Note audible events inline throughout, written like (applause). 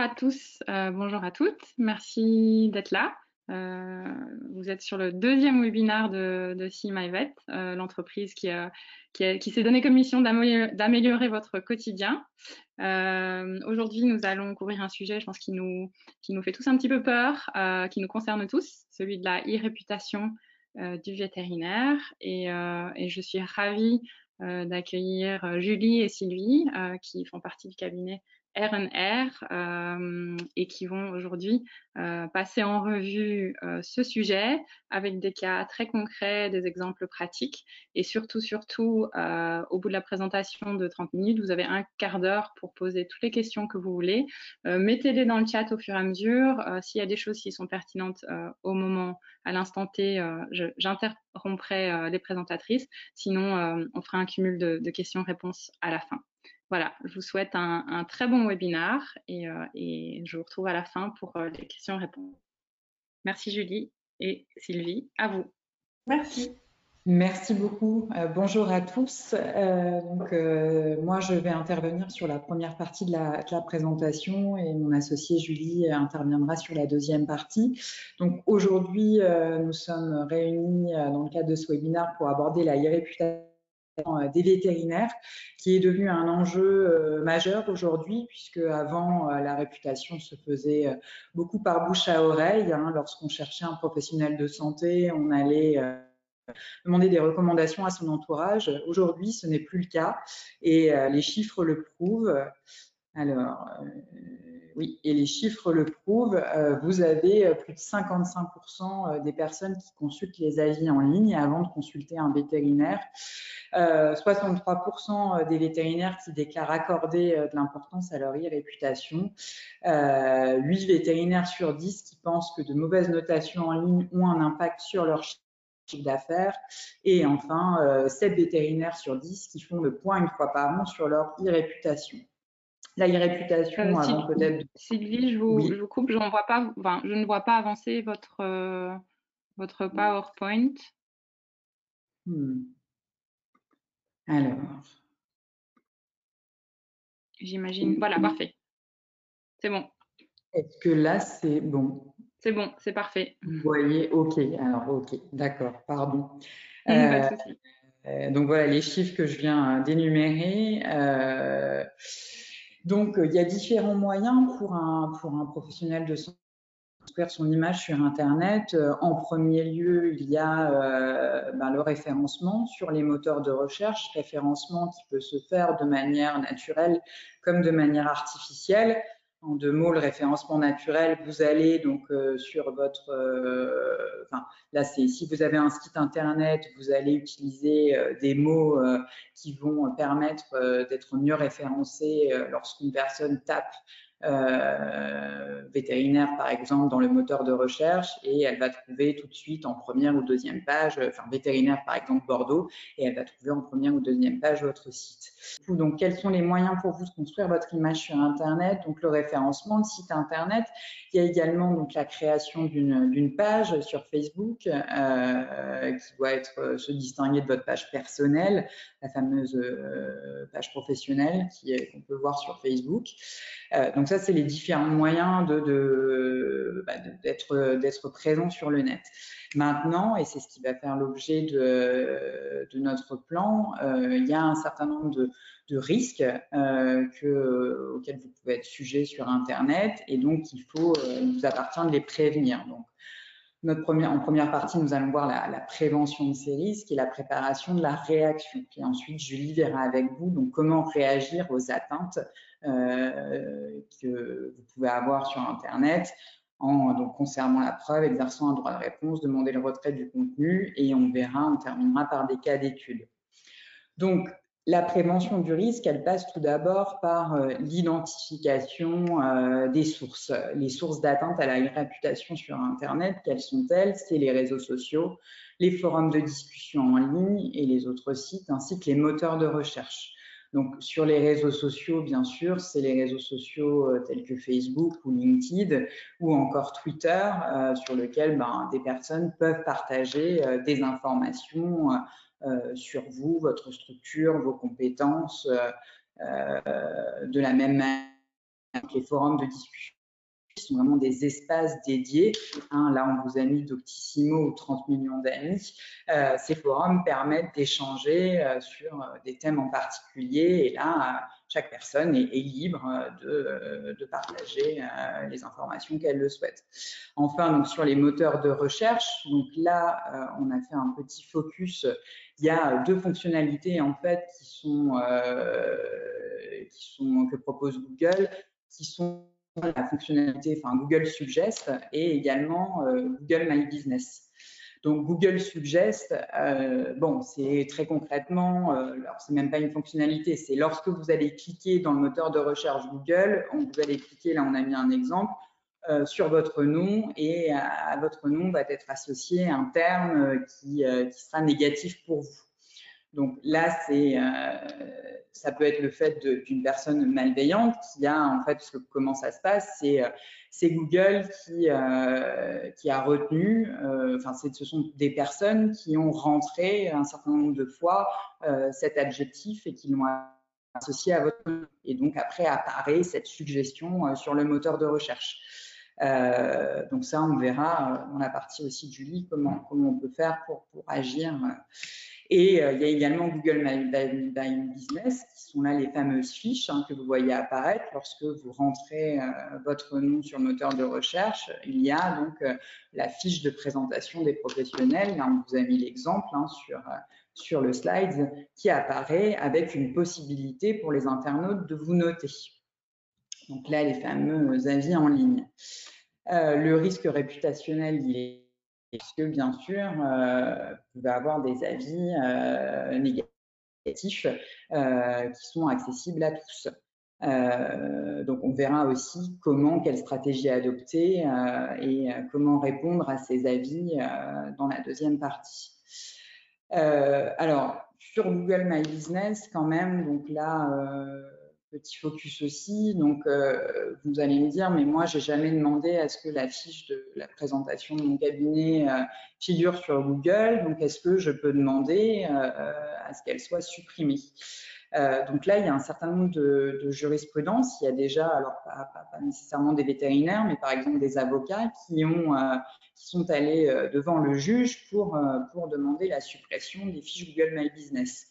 à tous, euh, bonjour à toutes. Merci d'être là. Euh, vous êtes sur le deuxième webinaire de, de See My Vet, euh, l'entreprise qui, s'est donné comme mission d'améliorer votre quotidien. Aujourd'hui, nous allons couvrir un sujet, je pense, qui nous, fait tous un petit peu peur, qui nous concerne tous, celui de la e-réputation du vétérinaire. Et, je suis ravie d'accueillir Julie et Sylvie, qui font partie du cabinet RNR euh, et qui vont aujourd'hui euh, passer en revue euh, ce sujet avec des cas très concrets, des exemples pratiques et surtout, surtout, au bout de la présentation de 30 minutes, vous avez un quart d'heure pour poser toutes les questions que vous voulez. Mettez-les dans le chat au fur et à mesure. S'il y a des choses qui sont pertinentes au moment, à l'instant T, j'interromprai les présentatrices. Sinon, on fera un cumul de, de questions-réponses à la fin. Voilà, je vous souhaite un, très bon webinaire euh, et, je vous retrouve à la fin pour euh, les questions-réponses. Merci Julie et Sylvie, à vous. Merci. Merci beaucoup. Euh, bonjour à tous. donc, moi, je vais intervenir sur la première partie de la, de la, présentation et mon associé Julie interviendra sur la deuxième partie. Donc, aujourd'hui, nous sommes réunis dans le cadre de ce webinaire pour aborder la e-réputation euh, des vétérinaires, qui est devenu un enjeu euh, majeur aujourd'hui, puisque avant euh, la réputation se faisait beaucoup par bouche à oreille. Hein. Lorsqu'on cherchait un professionnel de santé, on allait demander des recommandations à son entourage. Aujourd'hui, ce n'est plus le cas et les chiffres le prouvent. Alors, oui, et les chiffres le prouvent. Euh, vous avez euh, plus de 55% euh, des personnes qui consultent les avis en ligne avant de consulter un vétérinaire. 63% des vétérinaires qui déclarent accorder de l'importance à leur e-réputation. 8 vétérinaires sur 10 qui pensent que de mauvaises notations en ligne ont un impact sur leur chiffre d'affaires. Et enfin, 7 vétérinaires sur 10 qui font le point une fois par an sur leur e-réputation la réputation euh, avant peut-être. Sylvie, je vous, je vous coupe, je, vois pas, enfin, je ne vois pas avancer votre, euh, votre PowerPoint. Hmm. Alors. J'imagine. Voilà, parfait. C'est bon. Est-ce que là, c'est bon? C'est bon, c'est parfait. Vous voyez, OK. Alors, OK, d'accord, pardon. (laughs) Euh, donc voilà les chiffres que je viens d'énumérer. Donc, euh, il y a différents moyens pour un, professionnel de santé construire son image sur Internet. Euh, en premier lieu, il y a euh, ben, le référencement sur les moteurs de recherche, référencement qui peut se faire de manière naturelle comme de manière artificielle. En deux mots, le référencement naturel, vous allez donc euh, sur votre, euh, enfin là c'est si vous avez un site internet, vous allez utiliser euh, des mots qui vont permettre d'être mieux référencé lorsqu'une personne tape euh, vétérinaire, par exemple, dans le moteur de recherche et elle va trouver tout de suite en première ou deuxième page, enfin vétérinaire, par exemple, Bordeaux, et elle va trouver en première ou deuxième page votre site. Donc, quels sont les moyens pour vous de construire votre image sur Internet? Donc, le référencement de site Internet. Il y a également donc la création d'une page sur Facebook euh, qui doit être euh, se distinguer de votre page personnelle, la fameuse euh, page professionnelle qu'on peut voir sur Facebook. Euh, donc ça, c'est les différents moyens bah, d'être présent sur le net. Maintenant, et c'est ce qui va faire l'objet de, notre plan, euh, il y a un certain nombre de, risques euh, que, auxquels vous pouvez être sujet sur Internet et donc il faut, euh, vous appartient de les prévenir. Donc, en première partie, nous allons voir la, prévention de ces risques et la préparation de la réaction. Et ensuite, Julie verra avec vous donc comment réagir aux atteintes que vous pouvez avoir sur Internet en conservant la preuve, exerçant un droit de réponse, demander le retrait du contenu et on verra, on terminera par des cas d'études. Donc, la prévention du risque, elle passe tout d'abord par euh, l'identification euh, des sources. Les sources d'atteinte à la réputation sur Internet, quelles sont-elles? C'est les réseaux sociaux, les forums de discussion en ligne et les autres sites, ainsi que les moteurs de recherche. Donc sur les réseaux sociaux, bien sûr, c'est les réseaux sociaux euh, tels que Facebook ou LinkedIn ou encore Twitter, euh, sur lequel ben, des personnes peuvent partager euh, des informations sur vous, votre structure, vos compétences, de la même manière les forums de discussion sont vraiment des espaces dédiés. Hein, là, on vous a mis Doctissimo ou 30 millions d'amis. Euh, ces forums permettent d'échanger euh, sur euh, des thèmes en particulier. Et là, chaque personne est, libre de, partager les informations qu'elle le souhaite. Enfin, donc sur les moteurs de recherche, donc là, on a fait un petit focus. Il y a deux fonctionnalités en fait qui sont que propose Google, qui sont la fonctionnalité, enfin Google Suggest et également euh, Google My Business. Donc Google Suggest, euh, bon, c'est très concrètement, euh, alors c'est même pas une fonctionnalité, c'est lorsque vous allez cliquer dans le moteur de recherche Google, vous allez cliquer, là on a mis un exemple, sur votre nom et à, votre nom va être associé un terme qui sera négatif pour vous. Donc là, c'est, euh, ça peut être le fait d'une personne malveillante qui a, en fait, que comment ça se passe, c'est, euh, Google qui, euh, qui a retenu, enfin, ce sont des personnes qui ont rentré un certain nombre de fois cet adjectif et qui l'ont associé à votre nom. Et donc après apparaît cette suggestion sur le moteur de recherche. donc ça, on verra dans la partie aussi du lit comment, comment on peut faire pour agir et euh, il y a également Google My, Business, qui sont là les fameuses fiches hein, que vous voyez apparaître lorsque vous rentrez euh, votre nom sur le moteur de recherche. Il y a donc euh, la fiche de présentation des professionnels. Là, on vous a mis l'exemple hein, sur, sur le slide qui apparaît avec une possibilité pour les internautes de vous noter. Donc là, les fameux avis en ligne. le risque réputationnel, il est puisque bien sûr, euh, vous pouvez avoir des avis euh, négatifs euh, qui sont accessibles à tous? donc, on verra aussi comment, quelle stratégie adopter et comment répondre à ces avis dans la deuxième partie. alors, sur Google My Business, quand même, donc là, petit focus aussi. Donc, euh, vous allez me dire, mais moi, j'ai jamais demandé à ce que la fiche de la présentation de mon cabinet euh, figure sur Google. Donc, est-ce que je peux demander euh, à ce qu'elle soit supprimée? Donc là, il y a un certain nombre de, de jurisprudences. Il y a déjà, alors pas, pas, nécessairement des vétérinaires, mais par exemple des avocats qui ont, qui sont allés devant le juge pour pour demander la suppression des fiches Google My Business.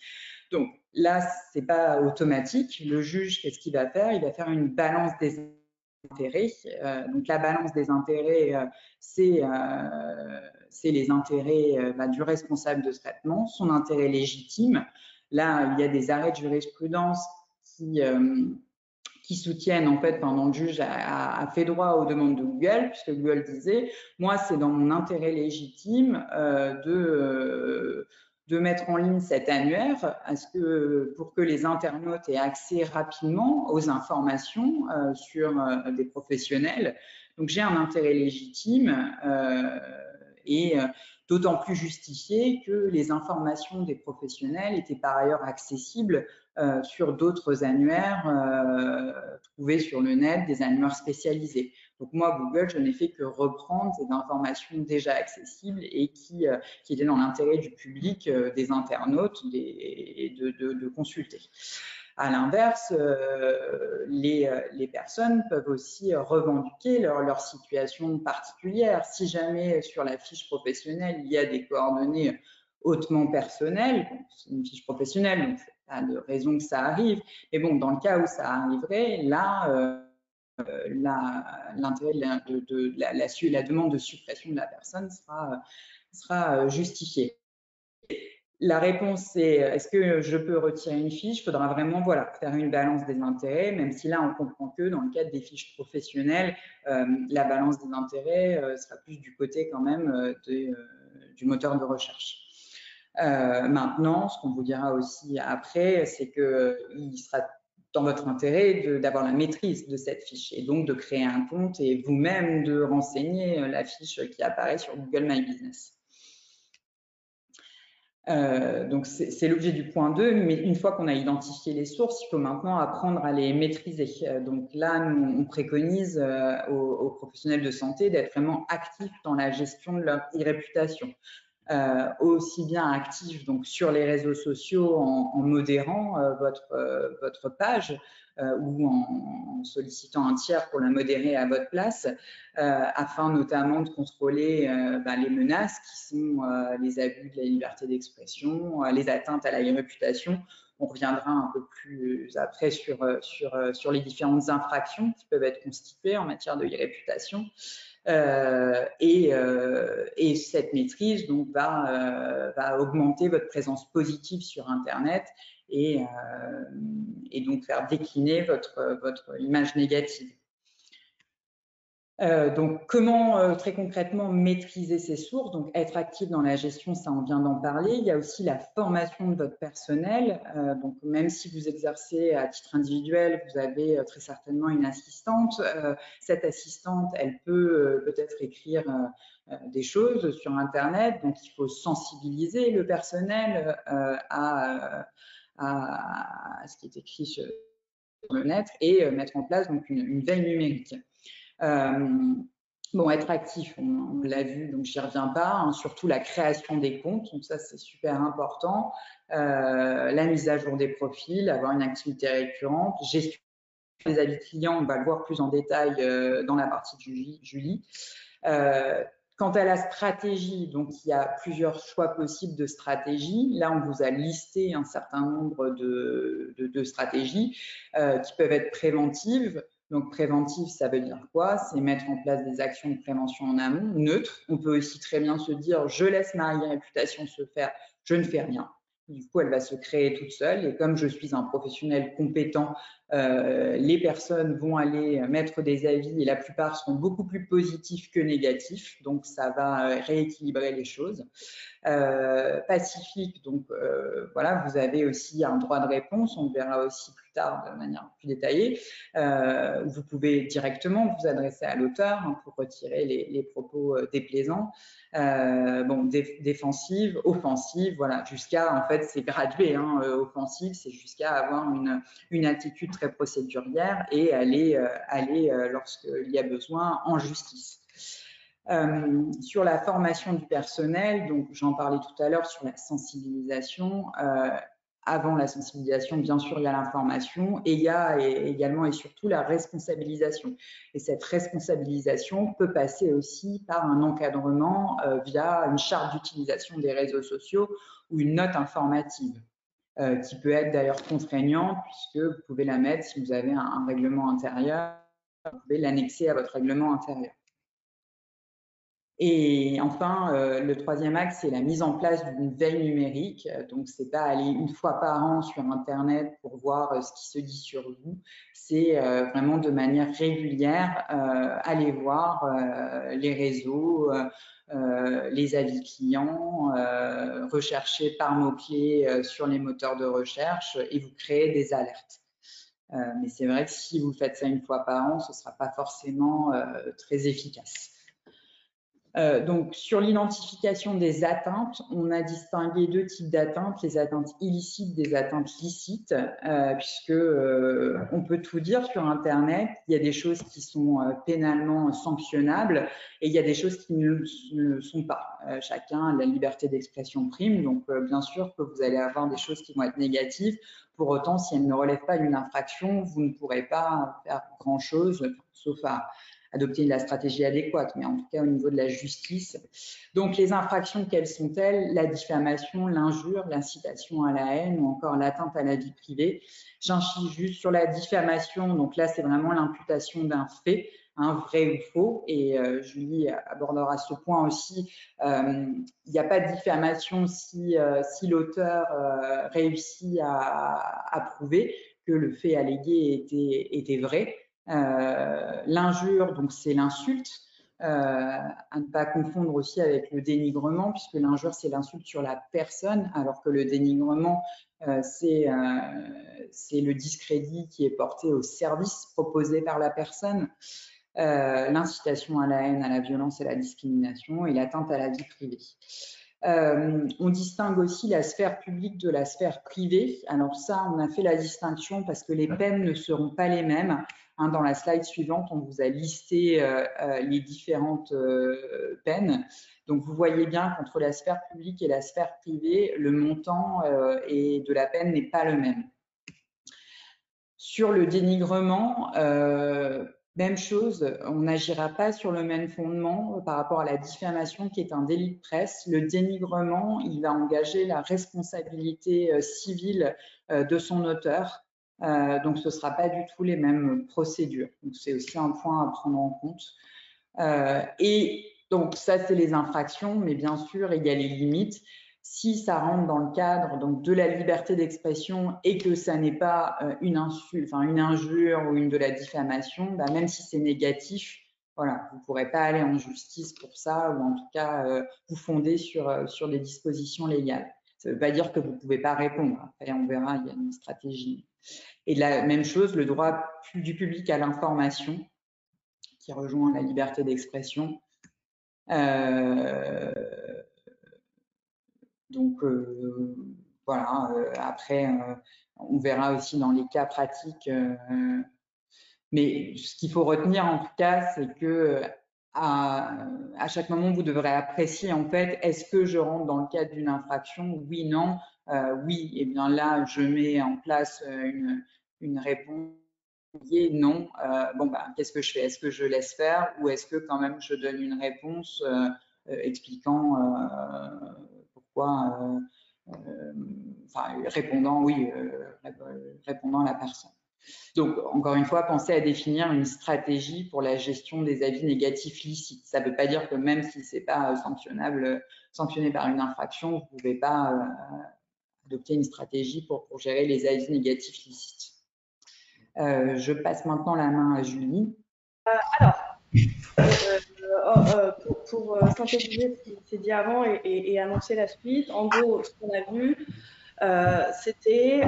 Donc là, c'est pas automatique. Le juge, qu'est-ce qu'il va faire? Il va faire une balance des intérêts. Euh, donc la balance des intérêts, euh, euh, c'est les intérêts bah, du responsable de traitement, son intérêt légitime. Là, il y a des arrêts de jurisprudence qui soutiennent en fait pendant le juge a, fait droit aux demandes de Google puisque Google disait moi c'est dans mon intérêt légitime de de mettre en ligne cet annuaire pour que les internautes aient accès rapidement aux informations euh, sur euh, des professionnels. Donc j'ai un intérêt légitime euh, et d'autant plus justifié que les informations des professionnels étaient par ailleurs accessibles sur d'autres annuaires trouvés sur le net, des annuaires spécialisés. Donc moi, Google, je n'ai fait que reprendre ces informations déjà accessibles et qui, euh, étaient dans l'intérêt du public, euh, des internautes, de, consulter. À l'inverse, euh, les, les, personnes peuvent aussi revendiquer leur, situation particulière. Si jamais sur la fiche professionnelle, il y a des coordonnées hautement personnelles, c'est une fiche professionnelle, donc pas de raison que ça arrive, mais bon, dans le cas où ça arriverait, là, euh, l'intérêt de, la, demande de suppression de la personne sera, sera euh, justifiée. La réponse c'est est-ce que je peux retirer une fiche? Il faudra vraiment voilà, faire une balance des intérêts, même si là on comprend que dans le cadre des fiches professionnelles, euh, la balance des intérêts sera plus du côté quand même du moteur de recherche. maintenant, ce qu'on vous dira aussi après, c'est qu'il sera dans votre intérêt d'avoir la maîtrise de cette fiche et donc de créer un compte et vous-même de renseigner euh, la fiche qui apparaît sur Google My Business. Euh, donc c'est l'objet du point 2, mais une fois qu'on a identifié les sources, il faut maintenant apprendre à les maîtriser. Euh, donc là, nous, on préconise aux, professionnels de santé d'être vraiment actifs dans la gestion de leur e-réputation. Euh, aussi bien actif donc sur les réseaux sociaux en, modérant euh, votre, euh, votre page ou en, sollicitant un tiers pour la modérer à votre place, afin notamment de contrôler bah, les menaces qui sont les abus de la liberté d'expression, les atteintes à la réputation. On reviendra un peu plus après sur, sur, sur les différentes infractions qui peuvent être constituées en matière de réputation. Euh, et, euh, et, cette maîtrise donc, va, euh, va, augmenter votre présence positive sur Internet et, donc faire décliner votre image négative. Euh, donc, comment euh, très concrètement maîtriser ces sources? Donc, être actif dans la gestion, ça on vient d'en parler. Il y a aussi la formation de votre personnel. Euh, donc, même si vous exercez à titre individuel, vous avez très certainement une assistante. cette assistante, elle peut peut-être écrire des choses sur Internet. Donc, il faut sensibiliser le personnel à, ce qui est écrit sur le net et mettre en place donc une, une veille numérique. Euh, bon, être actif, on, l'a vu, donc j'y reviens pas. Hein, surtout la création des comptes, donc ça c'est super important. Euh, la mise à jour des profils, avoir une activité récurrente, gestion des avis clients, on va le voir plus en détail euh, dans la partie de Julie. Quant à la stratégie, donc il y a plusieurs choix possibles de stratégie. Là, on vous a listé un certain nombre de, de, stratégies qui peuvent être préventives, donc préventif, ça veut dire quoi? C'est mettre en place des actions de prévention en amont, neutre. On peut aussi très bien se dire, je laisse ma réputation se faire, je ne fais rien. Du coup, elle va se créer toute seule. Et comme je suis un professionnel compétent, euh, les personnes vont aller mettre des avis et la plupart sont beaucoup plus positifs que négatifs. Donc, ça va euh, rééquilibrer les choses. Euh, pacifique, donc voilà, vous avez aussi un droit de réponse. On le verra aussi plus tard de manière plus détaillée. vous pouvez directement vous adresser à l'auteur hein, pour retirer les, propos déplaisants. bon, défensive, offensive, voilà, jusqu'à en fait c'est gradué. Hein, offensive, c'est jusqu'à avoir une, une attitude très procédurière et aller, euh, aller euh, lorsqu'il y a besoin, en justice. Euh, sur la formation du personnel, donc j'en parlais tout à l'heure sur la sensibilisation. avant la sensibilisation, bien sûr, il y a l'information et il y a également et surtout la responsabilisation. Et cette responsabilisation peut passer aussi par un encadrement via une charte d'utilisation des réseaux sociaux ou une note informative. Euh, qui peut être d'ailleurs contraignante puisque vous pouvez la mettre si vous avez un, règlement intérieur, vous pouvez l'annexer à votre règlement intérieur. Et enfin, euh, le troisième axe, c'est la mise en place d'une veille numérique. Donc, c'est pas aller une fois par an sur Internet pour voir euh, ce qui se dit sur vous. C'est vraiment de manière régulière aller voir les réseaux, les avis clients, euh, rechercher par mots-clés euh, sur les moteurs de recherche et vous créez des alertes. mais c'est vrai que si vous faites ça une fois par an, ce ne sera pas forcément très efficace. Euh, donc, sur l'identification des atteintes, on a distingué deux types d'atteintes, les atteintes illicites des atteintes licites, euh, puisque euh, on peut tout dire sur Internet. Il y a des choses qui sont pénalement sanctionnables et il y a des choses qui ne, le sont pas. chacun a la liberté d'expression prime, donc bien sûr que vous allez avoir des choses qui vont être négatives. Pour autant, si elles ne relèvent pas d'une infraction, vous ne pourrez pas faire grand-chose, sauf à adopter la stratégie adéquate, mais en tout cas au niveau de la justice. Donc les infractions, quelles sont-elles? La diffamation, l'injure, l'incitation à la haine ou encore l'atteinte à la vie privée. J'insiste juste sur la diffamation, donc là c'est vraiment l'imputation d'un fait, un vrai ou faux, et euh, Julie abordera ce point aussi. Euh, il n'y a pas de diffamation si, euh, si l'auteur réussit à, à, prouver que le fait allégué était, était vrai. Euh, l'injure, donc c'est l'insulte, euh, à ne pas confondre aussi avec le dénigrement, puisque l'injure, c'est l'insulte sur la personne, alors que le dénigrement, euh, c'est le discrédit qui est porté au service proposé par la personne. L'incitation à la haine, à la violence et à la discrimination et l'atteinte à la vie privée. Euh, on distingue aussi la sphère publique de la sphère privée. Alors ça, on a fait la distinction parce que les peines ne seront pas les mêmes. Hein, dans la slide suivante, on vous a listé euh, euh, les différentes peines. Donc vous voyez bien qu'entre la sphère publique et la sphère privée, le montant et de la peine n'est pas le même. Sur le dénigrement, même chose, on n'agira pas sur le même fondement par rapport à la diffamation qui est un délit de presse. Le dénigrement, il va engager la responsabilité civile de son auteur. Donc, ce ne sera pas du tout les mêmes procédures. C'est aussi un point à prendre en compte. et donc, ça, c'est les infractions, mais bien sûr, il y a les limites si ça rentre dans le cadre donc, de la liberté d'expression et que ça n'est pas euh, une insulte, une injure ou une de la diffamation, bah, même si c'est négatif, voilà, vous ne pourrez pas aller en justice pour ça ou en tout cas euh, vous fonder sur, euh, sur des dispositions légales. Ça ne veut pas dire que vous ne pouvez pas répondre. Après, on verra, il y a une stratégie. Et la même chose, le droit du public à l'information, qui rejoint la liberté d'expression. Euh, donc euh, voilà, euh, après, on verra aussi dans les cas pratiques. mais ce qu'il faut retenir en tout cas, c'est que à, chaque moment, vous devrez apprécier en fait, est-ce que je rentre dans le cadre d'une infraction? Oui, non. Euh, oui, et eh bien là, je mets en place une, une réponse. Non. Euh, bon, bah, qu'est-ce que je fais? Est-ce que je laisse faire ou est-ce que quand même je donne une réponse euh, expliquant euh, euh, enfin, répondant, oui, euh, répondant à la personne. Donc, encore une fois, pensez à définir une stratégie pour la gestion des avis négatifs licites. Ça ne veut pas dire que même si ce n'est pas sanctionnable, sanctionné par une infraction, vous ne pouvez pas adopter une stratégie pour, pour, gérer les avis négatifs licites. je passe maintenant la main à Julie. alors, Oh, euh, pour, euh, synthétiser ce qui s'est dit avant et, annoncer la suite, en gros, ce qu'on a vu, euh, c'était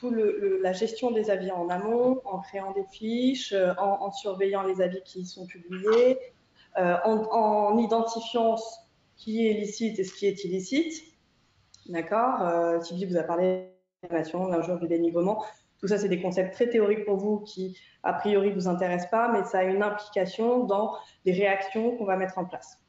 tout, la gestion des avis en amont, en créant des fiches, en, surveillant les avis qui sont publiés, en, identifiant ce qui est licite et ce qui est illicite. D'accord Sylvie vous a parlé de l'injure, du dénigrement. Tout ça, c'est des concepts très théoriques pour vous qui, a priori, ne vous intéressent pas, mais ça a une implication dans les réactions qu'on va mettre en place.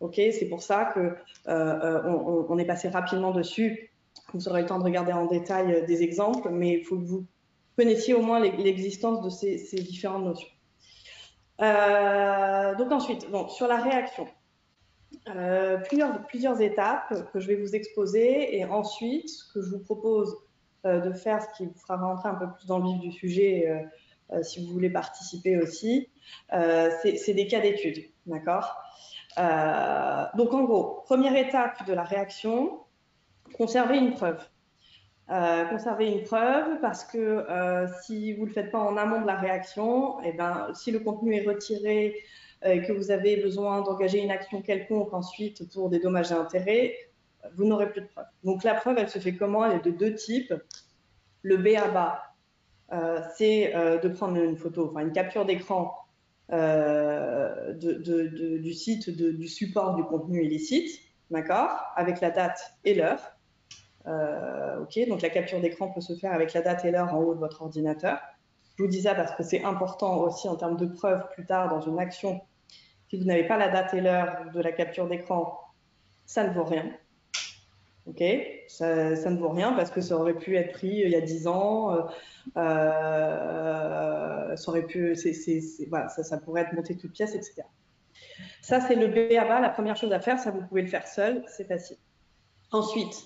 Ok, c'est pour ça que euh, euh, on, est passé rapidement dessus. Vous aurez le temps de regarder en détail euh, des exemples, mais il faut que vous connaissiez au moins l'existence de ces, différentes notions. donc ensuite, bon, sur la réaction, plusieurs, plusieurs étapes que je vais vous exposer et ensuite, ce que je vous propose euh, de faire, ce qui vous fera rentrer un peu plus dans le vif du sujet euh, euh, si vous voulez participer aussi. c'est des cas d'études, d'accord? Donc en gros, première étape de la réaction, conserver une preuve. conserver une preuve parce que si vous ne le faites pas en amont de la réaction, eh ben, si le contenu est retiré et que vous avez besoin d'engager une action quelconque ensuite pour des dommages et intérêts, vous n'aurez plus de preuve. Donc la preuve, elle se fait comment? Elle est de deux types. Le B à bas, euh, c'est euh, de prendre une photo, enfin une capture d'écran euh, du site, du support du contenu illicite, d'accord, avec la date et l'heure. ok, donc la capture d'écran peut se faire avec la date et l'heure en haut de votre ordinateur. Je vous dis ça parce que c'est important aussi en termes de preuve plus tard dans une action. Si vous n'avez pas la date et l'heure de la capture d'écran, ça ne vaut rien. Ok, ça, ne vaut rien parce que ça aurait pu être pris il y a 10 ans. Euh, euh, ça aurait pu, ça, pourrait être monté toute pièce, etc. Ça, c'est le BABA. La première chose à faire, ça vous pouvez le faire seul, c'est facile. Ensuite,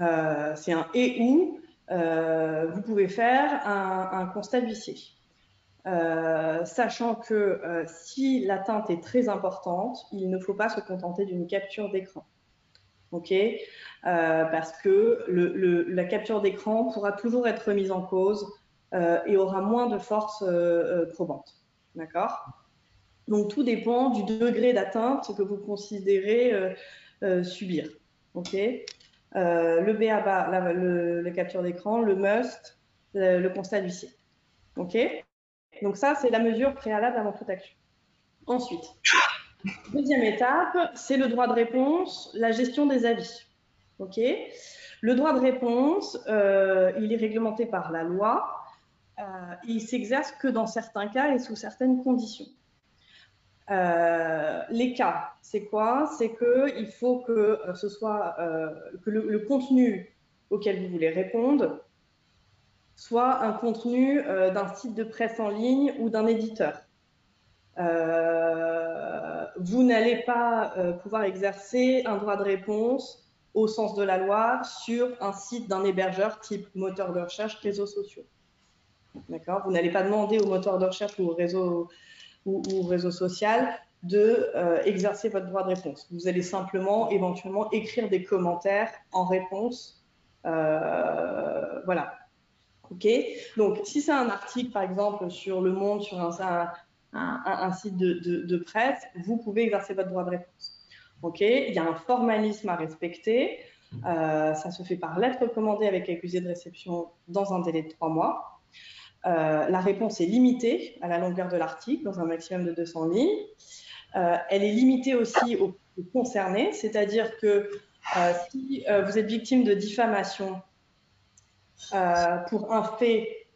euh, c'est un et ou. Euh, vous pouvez faire un, un constat d'huissier. Euh, sachant que si l'atteinte est très importante, il ne faut pas se contenter d'une capture d'écran. Ok? Euh, Parce que le, la capture d'écran pourra toujours être remise en cause euh, et aura moins de force euh, probante, d'accord? Donc tout dépend du degré d'atteinte que vous considérez subir, ok? Le BABA, la, le, la capture d'écran, le must, le, constat d'huissier, ok? Donc ça, c'est la mesure préalable avant toute action. Ensuite, Deuxième étape, c'est le droit de réponse, la gestion des avis. Ok le droit de réponse, euh, il est réglementé par la loi. Euh, il s'exerce que dans certains cas et sous certaines conditions. Euh, les cas, c'est quoi? C'est qu'il faut que ce soit que le, contenu auquel vous voulez répondre soit un contenu d'un site de presse en ligne ou d'un éditeur. vous n'allez pas pouvoir exercer un droit de réponse au sens de la loi sur un site d'un hébergeur type moteur de recherche, réseaux sociaux. D'accord? Vous n'allez pas demander au moteur de recherche ou au réseau, ou, réseau social de euh, exercer votre droit de réponse. Vous allez simplement, éventuellement, écrire des commentaires en réponse. Euh, voilà. Donc, si c'est un article, par exemple, sur Le Monde, sur un, un, site de, de, presse, vous pouvez exercer votre droit de réponse. Il y a un formalisme à respecter. Euh, ça se fait par lettre recommandée avec accusé de réception dans un délai de trois mois. Euh, la réponse est limitée à la longueur de l'article, dans un maximum de 200 lignes. Euh, elle est limitée aussi aux, concernés, c'est-à-dire que si vous êtes victime de diffamation pour un fait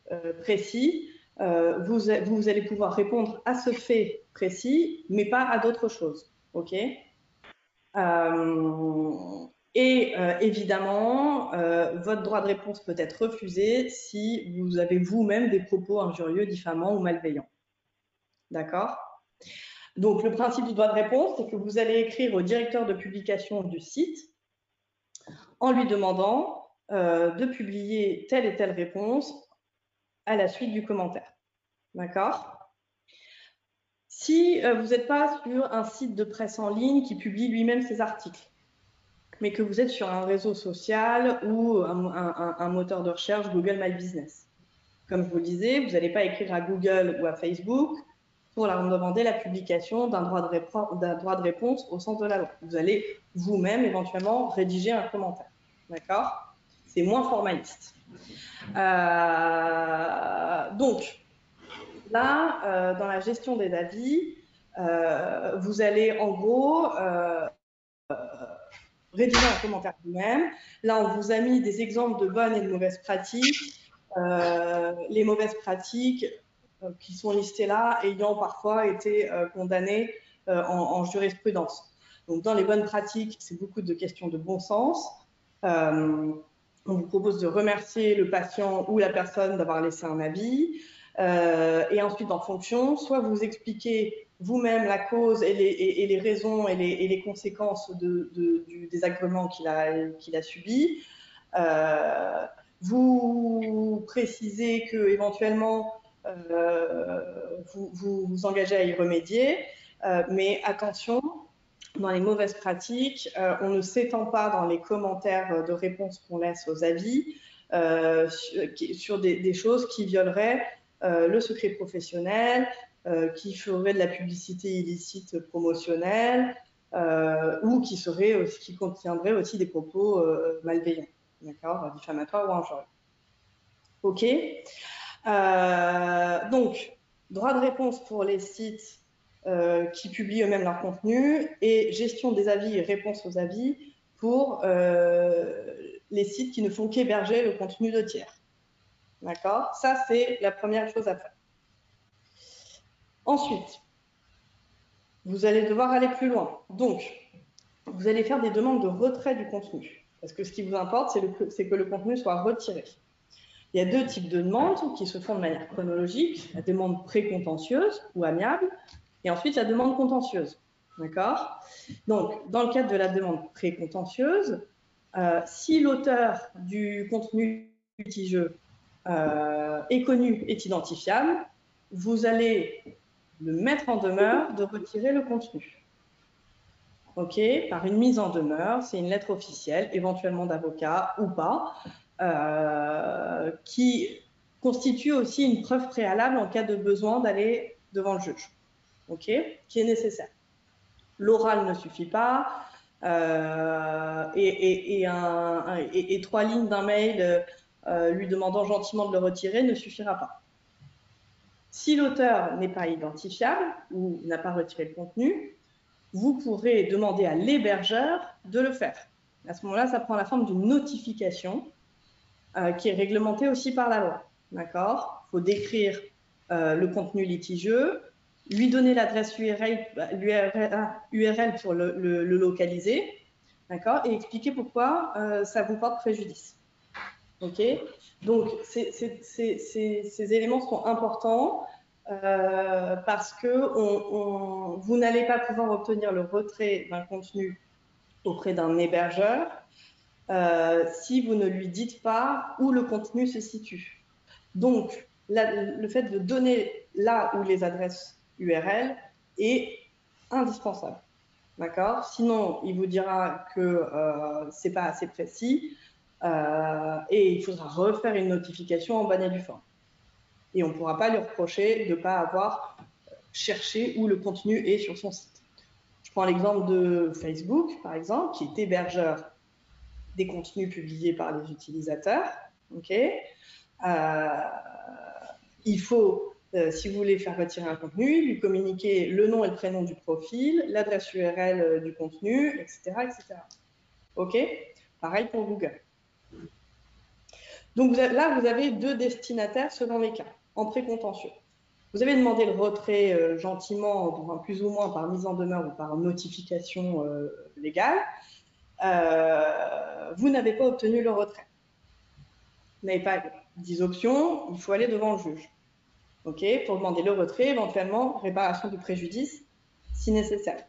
précis, vous, vous, allez pouvoir répondre à ce fait précis, mais pas à d'autres choses. OK? Euh, et euh, évidemment, euh, votre droit de réponse peut être refusé si vous avez vous-même des propos injurieux, diffamants ou malveillants. D'accord? Donc, le principe du droit de réponse, c'est que vous allez écrire au directeur de publication du site en lui demandant de publier telle et telle réponse à la suite du commentaire. D'accord? Si euh, vous n'êtes pas sur un site de presse en ligne qui publie lui-même ses articles, mais que vous êtes sur un réseau social ou un, moteur de recherche Google My Business. Comme je vous le disais, vous n'allez pas écrire à Google ou à Facebook pour leur demander la publication d'un droit, droit, de réponse au sens de la loi. Vous allez vous-même éventuellement rédiger un commentaire. D'accord? C'est moins formaliste. Euh, donc, Là, euh, dans la gestion des avis, euh, vous allez en gros rédiger un commentaire vous-même. Là, on vous a mis des exemples de bonnes et de mauvaises pratiques. les mauvaises pratiques qui sont listées là ayant parfois été condamnées en, jurisprudence. Donc, dans les bonnes pratiques, c'est beaucoup de questions de bon sens. On vous propose de remercier le patient ou la personne d'avoir laissé un avis. Euh, et ensuite, en fonction, soit vous expliquez vous-même la cause et les, raisons et les, conséquences du désagrément qu'il a, subi. Euh, vous précisez que éventuellement euh, vous, vous, engagez à y remédier, mais attention, dans les mauvaises pratiques, on ne s'étend pas dans les commentaires de réponse qu'on laisse aux avis sur, des, choses qui violeraient euh, le secret professionnel, euh, qui ferait de la publicité illicite promotionnelle euh, ou qui, qui contiendrait aussi des propos malveillants, d'accord, diffamatoires ou injurieux. OK? Donc, droit de réponse pour les sites qui publient eux-mêmes leur contenu et gestion des avis et réponse aux avis pour les sites qui ne font qu'héberger le contenu de tiers. D'accord? Ça, c'est la première chose à faire. Ensuite, vous allez devoir aller plus loin. Donc, vous allez faire des demandes de retrait du contenu. Parce que ce qui vous importe, c'est que le contenu soit retiré. Il y a deux types de demandes qui se font de manière chronologique. La demande précontentieuse ou amiable, et ensuite la demande contentieuse. D'accord? Donc, dans le cadre de la demande précontentieuse, euh, si l'auteur du contenu litigieux euh, est connu, est identifiable, vous allez le mettre en demeure de retirer le contenu. OK? Par une mise en demeure, c'est une lettre officielle, éventuellement d'avocat ou pas, euh, qui constitue aussi une preuve préalable en cas de besoin d'aller devant le juge. OK Qui est nécessaire. L'oral ne suffit pas. Euh, et, trois lignes d'un mail euh, lui demandant gentiment de le retirer ne suffira pas. Si l'auteur n'est pas identifiable ou n'a pas retiré le contenu, vous pourrez demander à l'hébergeur de le faire. À ce moment-là, ça prend la forme d'une notification euh, qui est réglementée aussi par la loi. D'accord? Il faut décrire le contenu litigieux, lui donner l'adresse URL, URL, pour le, localiser, d'accord Et expliquer pourquoi ça vous porte préjudice. Ok Donc, ces éléments sont importants euh, parce que vous n'allez pas pouvoir obtenir le retrait d'un contenu auprès d'un hébergeur euh, si vous ne lui dites pas où le contenu se situe. Donc, le fait de donner là où les adresses URL est indispensable. D'accord? Sinon, il vous dira que euh, ce n'est pas assez précis euh, et il faudra refaire une notification en bas du forme. Et on ne pourra pas lui reprocher de ne pas avoir cherché où le contenu est sur son site. Je prends l'exemple de Facebook, par exemple, qui est hébergeur des contenus publiés par les utilisateurs. Euh, il faut, euh, si vous voulez faire retirer un contenu, lui communiquer le nom et le prénom du profil, l'adresse URL euh, du contenu, etc., etc. OK? Pareil pour Google. Donc là, vous avez deux destinataires selon les cas, en précontentieux. Vous avez demandé le retrait euh, gentiment, plus ou moins par mise en demeure ou par notification légale. vous n'avez pas obtenu le retrait. Vous n'avez pas 10 options, il faut aller devant le juge. OK Pour demander le retrait, éventuellement réparation du préjudice si nécessaire.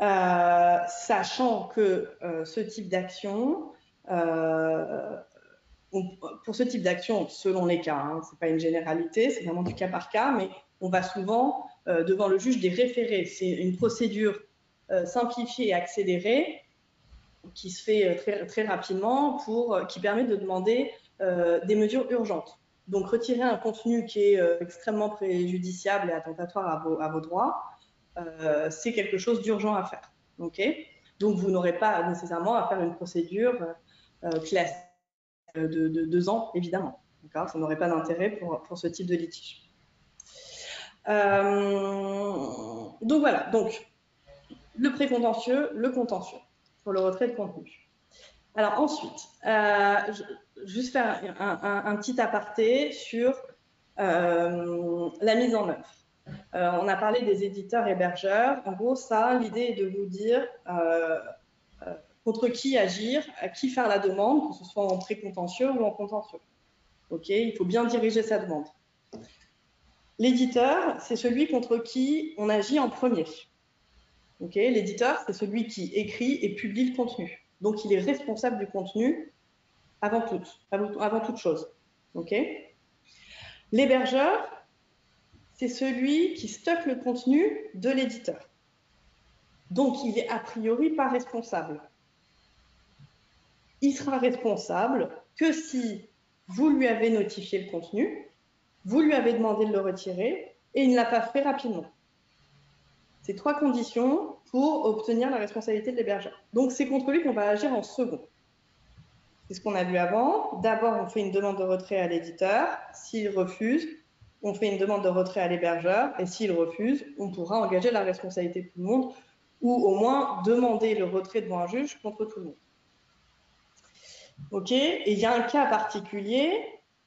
Euh, sachant que euh, ce type d'action, euh, pour ce type d'action, selon les cas, hein, ce n'est pas une généralité, c'est vraiment du cas par cas, mais on va souvent devant le juge des référés. C'est une procédure simplifiée et accélérée qui se fait très, très rapidement pour, qui permet de demander des mesures urgentes. Donc retirer un contenu qui est euh, extrêmement préjudiciable et attentatoire à vos, droits, euh, c'est quelque chose d'urgent à faire. Donc vous n'aurez pas nécessairement à faire une procédure classique de, de, deux ans, évidemment. Ça n'aurait pas d'intérêt pour, pour, ce type de litige. donc voilà, donc le précontentieux, le contentieux pour le retrait de contenu. Alors ensuite, euh, juste faire un, petit aparté sur euh, la mise en œuvre. Euh, on a parlé des éditeurs hébergeurs. En gros, ça, l'idée est de vous dire contre qui agir, à qui faire la demande, que ce soit en précontentieux ou en contentieux. Ok, il faut bien diriger sa demande. L'éditeur, c'est celui contre qui on agit en premier. L'éditeur, c'est celui qui écrit et publie le contenu. Donc, il est responsable du contenu avant, tout, avant toute chose. L'hébergeur, c'est celui qui stocke le contenu de l'éditeur. Donc, il est a priori pas responsable. Il sera responsable que si vous lui avez notifié le contenu, vous lui avez demandé de le retirer et il ne l'a pas fait rapidement. Trois conditions pour obtenir la responsabilité de l'hébergeur. Donc, c'est contre lui qu'on va agir en second. C'est ce qu'on a vu avant. D'abord, on fait une demande de retrait à l'éditeur. S'il refuse, on fait une demande de retrait à l'hébergeur. Et s'il refuse, on pourra engager la responsabilité de tout le monde ou au moins demander le retrait devant un juge contre tout le monde. OK Et il y a un cas particulier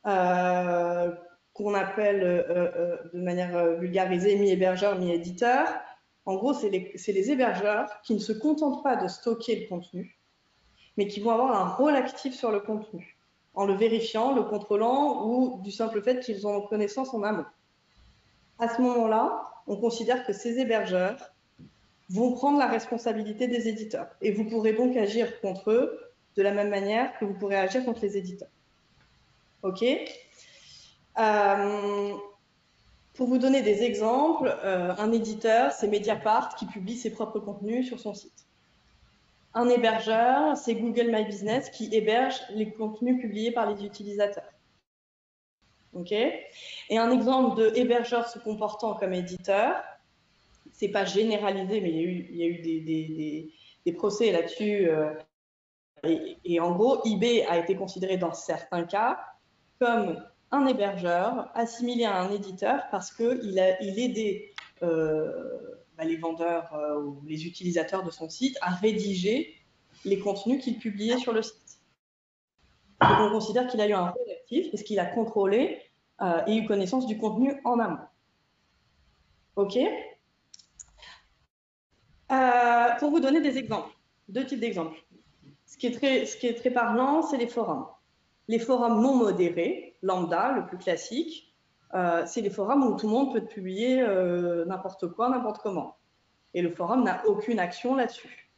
euh, qu'on appelle euh, euh, de manière vulgarisée mi-hébergeur, mi-éditeur. En gros, c'est les, hébergeurs qui ne se contentent pas de stocker le contenu, mais qui vont avoir un rôle actif sur le contenu, en le vérifiant, le contrôlant ou du simple fait qu'ils ont connaissance en amont. À ce moment-là, on considère que ces hébergeurs vont prendre la responsabilité des éditeurs et vous pourrez donc agir contre eux de la même manière que vous pourrez agir contre les éditeurs. OK? Euh, pour vous donner des exemples, euh, un éditeur, c'est Mediapart qui publie ses propres contenus sur son site. Un hébergeur, c'est Google My Business qui héberge les contenus publiés par les utilisateurs. OK? Et un exemple de hébergeur se comportant comme éditeur, c'est pas généralisé, mais il y a eu, des, procès là-dessus. Euh, et, et, en gros, eBay a été considéré dans certains cas comme un hébergeur assimilé à un éditeur parce qu'il il aidait euh, bah, les vendeurs euh, ou les utilisateurs de son site à rédiger les contenus qu'il publiait sur le site. On considère qu'il a eu un rôle actif parce qu'il a contrôlé euh, et eu connaissance du contenu en amont. OK? Pour vous donner des exemples, deux types d'exemples. Ce qui est très parlant, c'est les forums. Les forums non modérés, lambda, le plus classique, euh, c'est les forums où tout le monde peut publier euh, n'importe quoi, n'importe comment. Et le forum n'a aucune action là-dessus.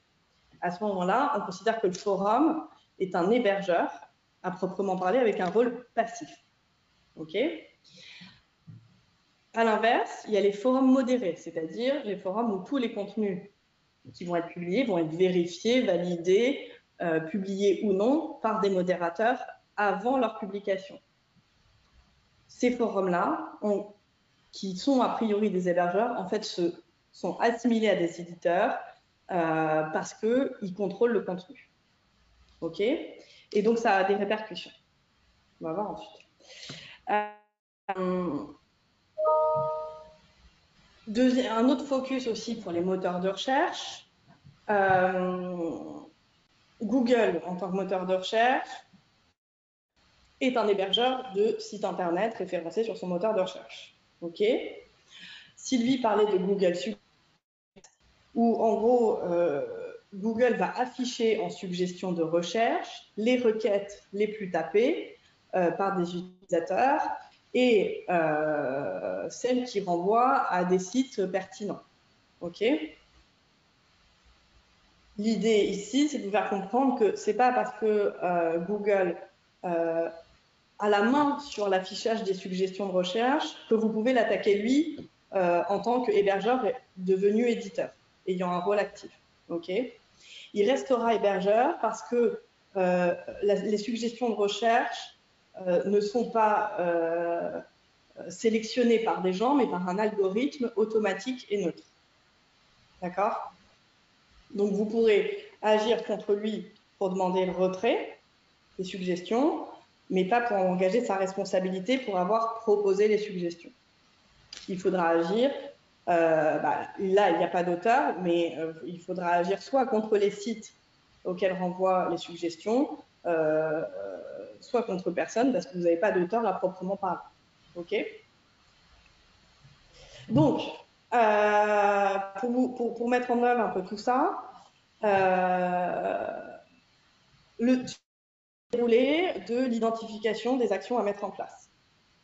À ce moment-là, on considère que le forum est un hébergeur, à proprement parler, avec un rôle passif. OK? À l'inverse, il y a les forums modérés, c'est-à-dire les forums où tous les contenus qui vont être publiés vont être vérifiés, validés, euh, publiés ou non par des modérateurs avant leur publication. Ces forums-là, qui sont a priori des hébergeurs, en fait, sont assimilés à des éditeurs euh, parce qu'ils contrôlent le contenu. OK? Et donc, ça a des répercussions. On va voir ensuite. Euh, un autre focus aussi pour les moteurs de recherche. Euh, Google, en tant que moteur de recherche, un hébergeur de sites Internet référencés sur son moteur de recherche. OK Sylvie parlait de Google Suggest, où en gros, euh, Google va afficher en suggestion de recherche les requêtes les plus tapées euh, par des utilisateurs et euh, celles qui renvoient à des sites pertinents. OK L'idée ici, c'est de vous faire comprendre que ce n'est pas parce que Google à la main sur l'affichage des suggestions de recherche que vous pouvez l'attaquer lui euh, en tant qu'hébergeur devenu éditeur, ayant un rôle actif. Ok? Il restera hébergeur parce que euh, les suggestions de recherche euh, ne sont pas sélectionnées par des gens, mais par un algorithme automatique et neutre. D'accord? Donc vous pourrez agir contre lui pour demander le retrait des suggestions, mais pas pour engager sa responsabilité pour avoir proposé les suggestions. Il faudra agir, euh, bah, là il n'y a pas d'auteur, mais euh, il faudra agir soit contre les sites auxquels renvoient les suggestions, euh, soit contre personne parce que vous n'avez pas d'auteur à proprement parler. OK? Donc, pour, mettre en œuvre un peu tout ça, le de l'identification des actions à mettre en place.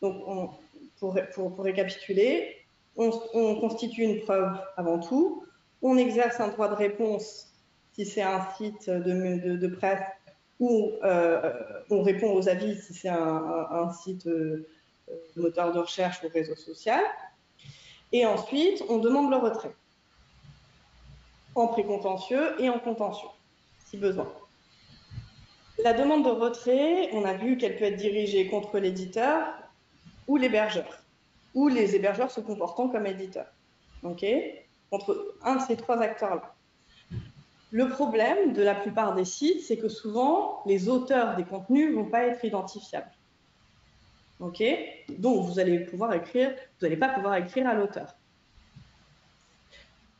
Donc, pour, récapituler, on, constitue une preuve avant tout, on exerce un droit de réponse si c'est un site de, presse ou euh, on répond aux avis si c'est un, site euh, moteur de recherche ou réseau social. Et ensuite, on demande le retrait en précontentieux et en contentieux, si besoin. La demande de retrait, on a vu qu'elle peut être dirigée contre l'éditeur ou l'hébergeur, ou les hébergeurs se comportant comme éditeurs. OK? Contre un de ces trois acteurs-là. Le problème de la plupart des sites, c'est que souvent, les auteurs des contenus ne vont pas être identifiables. OK? Donc, vous allez pouvoir écrire, vous n'allez pas pouvoir écrire à l'auteur.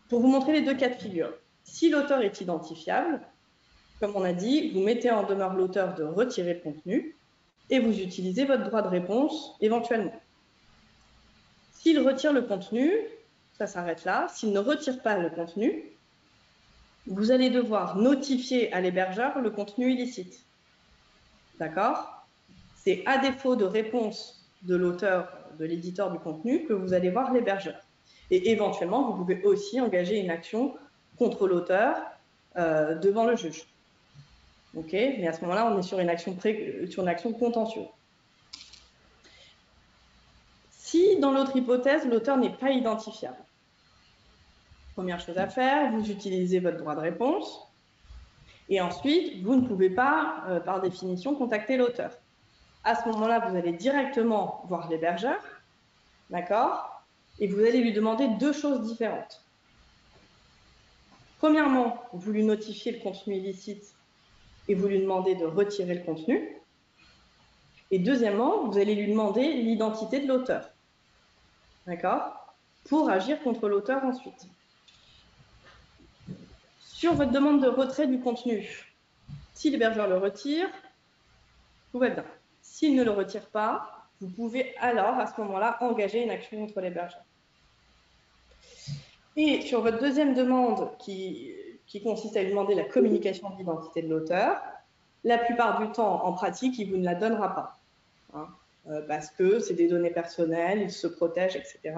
Pour vous montrer les deux cas de figure, si l'auteur est identifiable, comme on a dit, vous mettez en demeure l'auteur de retirer le contenu et vous utilisez votre droit de réponse éventuellement. S'il retire le contenu, ça s'arrête là. S'il ne retire pas le contenu, vous allez devoir notifier à l'hébergeur le contenu illicite. D'accord? C'est à défaut de réponse de l'auteur, de l'éditeur du contenu, que vous allez voir l'hébergeur. Et éventuellement, vous pouvez aussi engager une action contre l'auteur euh, devant le juge. OK Mais à ce moment-là, on est sur une action, sur une action contentieuse. Si, dans l'autre hypothèse, l'auteur n'est pas identifiable, première chose à faire, vous utilisez votre droit de réponse. Et ensuite, vous ne pouvez pas, euh, par définition, contacter l'auteur. À ce moment-là, vous allez directement voir l'hébergeur, d'accord Et vous allez lui demander deux choses différentes. Premièrement, vous lui notifiez le contenu illicite et vous lui demandez de retirer le contenu. Et deuxièmement, vous allez lui demander l'identité de l'auteur. D'accord? Pour agir contre l'auteur ensuite. Sur votre demande de retrait du contenu, si l'hébergeur le retire, tout va bien. S'il ne le retire pas, vous pouvez alors, à ce moment-là, engager une action contre l'hébergeur. Et sur votre deuxième demande qui qui consiste à lui demander la communication d'identité de l'auteur. La plupart du temps, en pratique, il vous ne la donnera pas. Hein, euh, parce que c'est des données personnelles, il se protège, etc.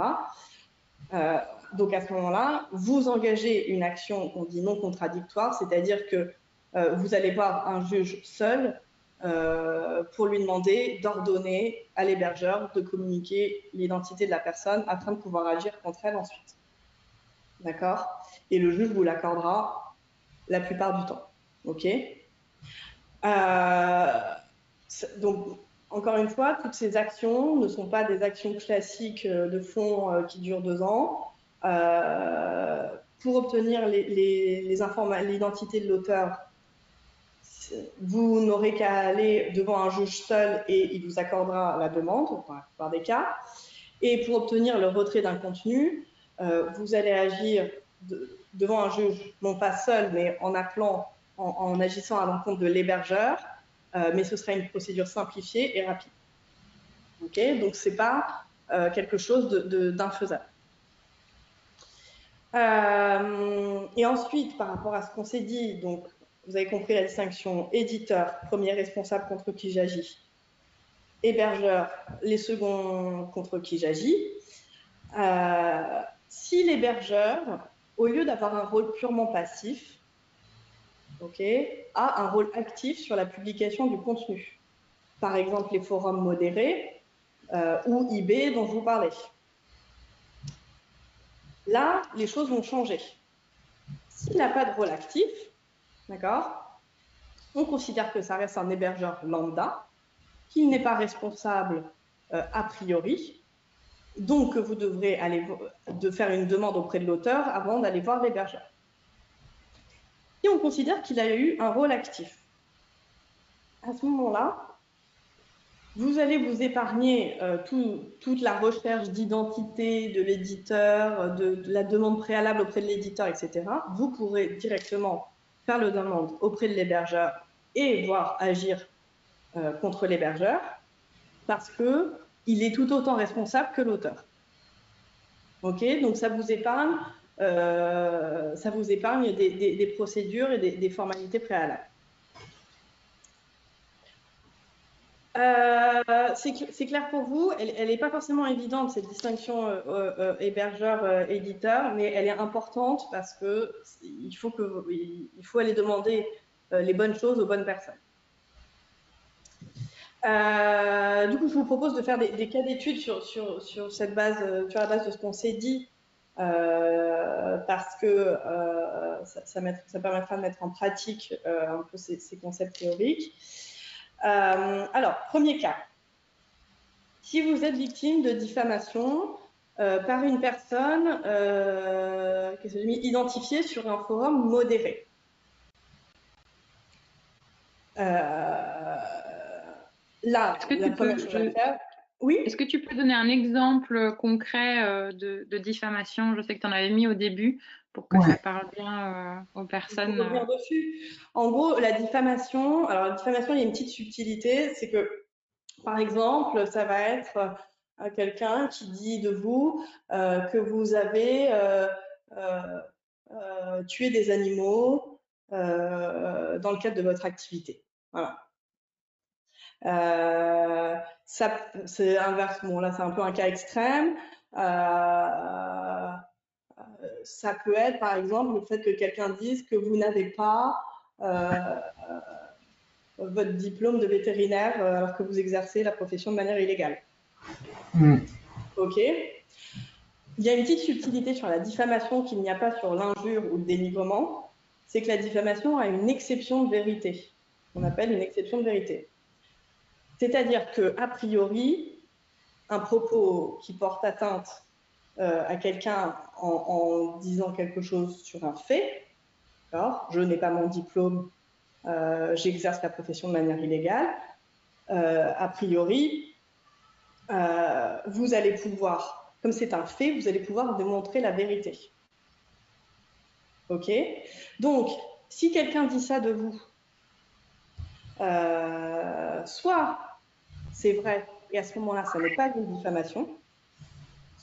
Euh, donc à ce moment-là, vous engagez une action qu'on dit non contradictoire, c'est-à-dire que euh, vous allez voir un juge seul pour lui demander d'ordonner à l'hébergeur de communiquer l'identité de la personne afin de pouvoir agir contre elle ensuite. D'accord? Et le juge vous l'accordera la plupart du temps. OK? Donc, encore une fois, toutes ces actions ne sont pas des actions classiques euh, de fond euh, qui durent deux ans. Euh, pour obtenir l'identité de l'auteur, vous n'aurez qu'à aller devant un juge seul et il vous accordera la demande, plupart des cas. Et pour obtenir le retrait d'un contenu, vous allez agir devant un juge, non pas seul, mais en appelant, en, agissant à l'encontre de l'hébergeur euh, mais ce sera une procédure simplifiée et rapide. Donc c'est pas euh, quelque chose d'infaisable. Euh, et ensuite, par rapport à ce qu'on s'est dit, donc vous avez compris la distinction éditeur, premier responsable contre qui j'agis, hébergeur, les seconds contre qui j'agis. si l'hébergeur, au lieu d'avoir un rôle purement passif, a un rôle actif sur la publication du contenu. Par exemple, les forums modérés euh, ou eBay dont je vous parlais. Là, les choses vont changer. S'il n'a pas de rôle actif, on considère que ça reste un hébergeur lambda, qu'il n'est pas responsable euh, a priori, donc vous devrez aller de faire une demande auprès de l'auteur avant d'aller voir l'hébergeur si on considère qu'il a eu un rôle actif. À ce moment-là, vous allez vous épargner euh, toute la recherche d'identité de l'éditeur, de, la demande préalable auprès de l'éditeur, etc. Vous pourrez directement faire le demande auprès de l'hébergeur et voir agir euh, contre l'hébergeur parce que il est tout autant responsable que l'auteur. Ok, donc ça vous épargne euh, ça vous épargne des, procédures et des, formalités préalables. Euh, c'est clair pour vous, elle n'est pas forcément évidente cette distinction euh, hébergeur-éditeur, mais elle est importante parce que il faut, faut aller demander les bonnes choses aux bonnes personnes. Du coup, je vous propose de faire des, cas d'études sur, sur, sur, cette base, sur la base de ce qu'on s'est dit euh, parce que euh, ça, permettra de mettre en pratique euh, un peu ces, concepts théoriques. alors, premier cas. Si vous êtes victime de diffamation par une personne qui identifiée sur un forum modéré, là, que la première chose à faire, oui. Est-ce que tu peux donner un exemple concret euh, de, diffamation? Je sais que tu en avais mis au début pour que ça parle bien euh, aux personnes. Euh. dessus. En gros, la diffamation, alors la diffamation, il y a une petite subtilité, c'est que, par exemple, ça va être quelqu'un qui dit de vous que vous avez tué des animaux dans le cadre de votre activité. Voilà. Euh, ça, c'est inverse. Bon, là, c'est un peu un cas extrême. Euh, ça peut être, par exemple, le fait que quelqu'un dise que vous n'avez pas euh, votre diplôme de vétérinaire alors que vous exercez la profession de manière illégale. Hmm. OK. Il y a une petite subtilité sur la diffamation qu'il n'y a pas sur l'injure ou le dénigrement, c'est que la diffamation a une exception de vérité. On appelle une exception de vérité. C'est-à-dire que priori, un propos qui porte atteinte euh, à quelqu'un en, disant quelque chose sur un fait, je n'ai pas mon diplôme, euh, j'exerce la profession de manière illégale, euh, a priori, vous allez pouvoir, comme c'est un fait, vous allez pouvoir démontrer la vérité. Ok? Donc, si quelqu'un dit ça de vous, soit c'est vrai et à ce moment-là, ça n'est pas une diffamation,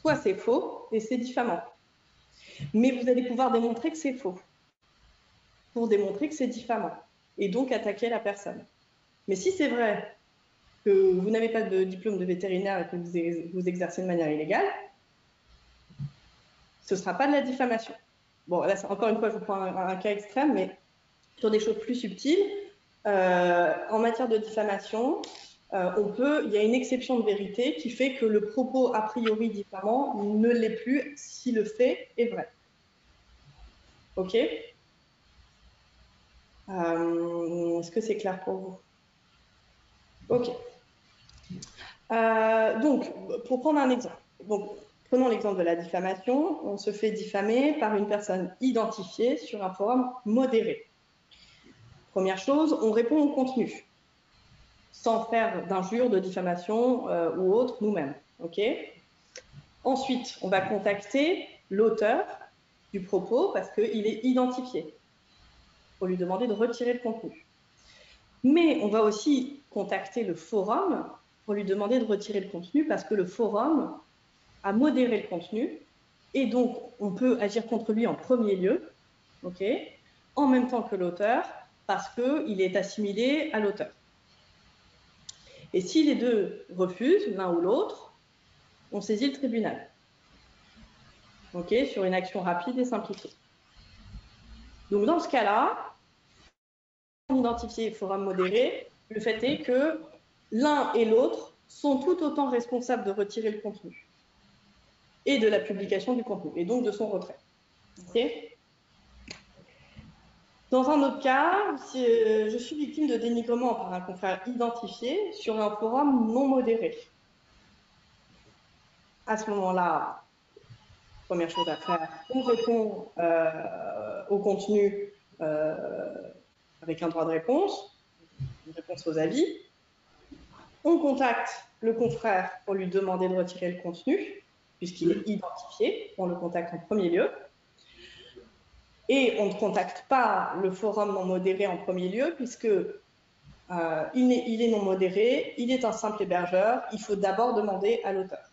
soit c'est faux et c'est diffamant. Mais vous allez pouvoir démontrer que c'est faux pour démontrer que c'est diffamant. et donc attaquer la personne. Mais si c'est vrai que vous n'avez pas de diplôme de vétérinaire et que vous, exercez de manière illégale, ce ne sera pas de la diffamation. Bon, là, encore une fois, je vous prends un, cas extrême, mais sur des choses plus subtiles, euh, en matière de diffamation, euh, on peut, il y a une exception de vérité qui fait que le propos a priori diffamant ne l'est plus si le fait est vrai. Ok? Euh, Est-ce que c'est clair pour vous? Ok. Euh, donc, pour prendre un exemple, prenons l'exemple de la diffamation. On se fait diffamer par une personne identifiée sur un forum modéré. Première chose, on répond au contenu, sans faire d'injures, de diffamation euh, ou autre nous-mêmes. Ensuite, on va contacter l'auteur du propos parce qu'il est identifié pour lui demander de retirer le contenu. Mais on va aussi contacter le forum pour lui demander de retirer le contenu parce que le forum a modéré le contenu et donc on peut agir contre lui en premier lieu, en même temps que l'auteur parce qu'il est assimilé à l'auteur. Et si les deux refusent, l'un ou l'autre, on saisit le tribunal. ok, sur une action rapide et simplifiée. Donc dans ce cas-là, identifié forum modéré, le fait est que l'un et l'autre sont tout autant responsables de retirer le contenu et de la publication du contenu, et donc de son retrait. Dans un autre cas, si euh, je suis victime de dénigrement par un confrère identifié sur un forum non modéré. À ce moment-là, première chose à faire, on répond euh, au contenu euh, avec un droit de réponse, une réponse aux avis. On contacte le confrère pour lui demander de retirer le contenu, puisqu'il est identifié. On le contacte en premier lieu. Et on ne contacte pas le forum non modéré en premier lieu, puisque euh, est, il, est, non modéré, il est un simple hébergeur. Il faut d'abord demander à l'auteur.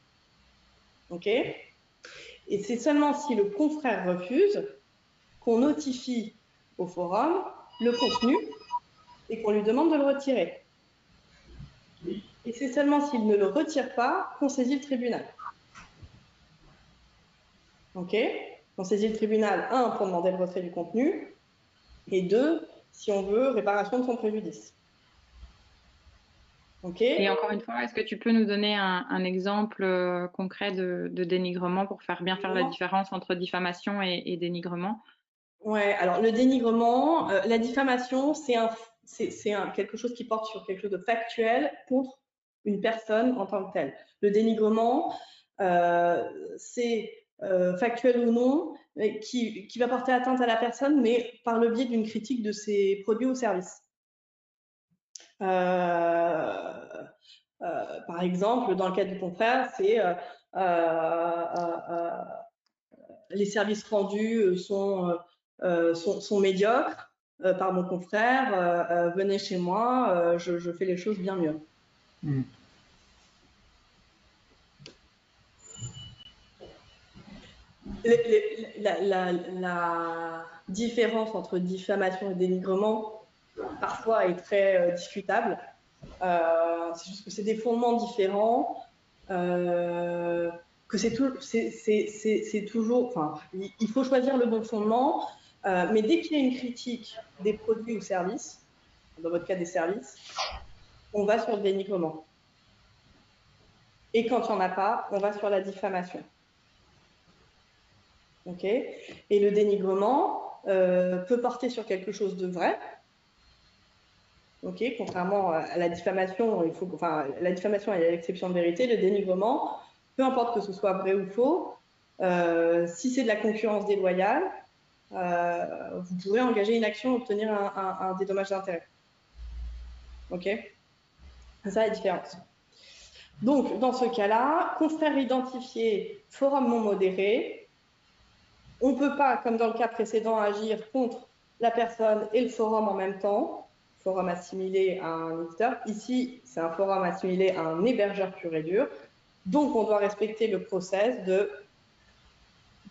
OK? Et c'est seulement si le confrère refuse qu'on notifie au forum le contenu et qu'on lui demande de le retirer. Et c'est seulement s'il ne le retire pas qu'on saisit le tribunal. OK? On saisit le tribunal, un, pour demander le retrait du contenu, et deux, si on veut, réparation de son préjudice. OK Et encore une fois, est-ce que tu peux nous donner un, exemple euh, concret de, dénigrement pour faire bien faire la différence entre diffamation et dénigrement? Ouais, alors le dénigrement, euh, la diffamation, c'est un, c'est un, quelque chose qui porte sur quelque chose de factuel contre une personne en tant que telle. Le dénigrement, euh, c'est euh, factuel ou non, qui, qui, va porter atteinte à la personne, mais par le biais d'une critique de ses produits ou services. par exemple, dans le cas du confrère, c'est les services rendus sont euh, sont, médiocres euh, par mon confrère, euh, venez chez moi, je, fais les choses bien mieux. La, différence entre diffamation et dénigrement parfois est très discutable. c'est juste que c'est des fondements différents, que c'est toujours, enfin, il, faut choisir le bon fondement. Euh, mais dès qu'il y a une critique des produits ou services, dans votre cas des services, on va sur le dénigrement. Et quand il n'y en a pas, on va sur la diffamation. Et le dénigrement euh, peut porter sur quelque chose de vrai. Contrairement à la diffamation, la diffamation est l'exception de vérité. Le dénigrement, peu importe que ce soit vrai ou faux, euh, si c'est de la concurrence déloyale, euh, vous pourrez engager une action, obtenir un, dédommage d'intérêt. OK ça la différence. Donc, dans ce cas-là, confrère identifié, forum non modéré, on ne peut pas, comme dans le cas précédent, agir contre la personne et le forum en même temps, forum assimilé à un éditeur. Ici, c'est un forum assimilé à un hébergeur pur et dur. Donc, on doit respecter le process de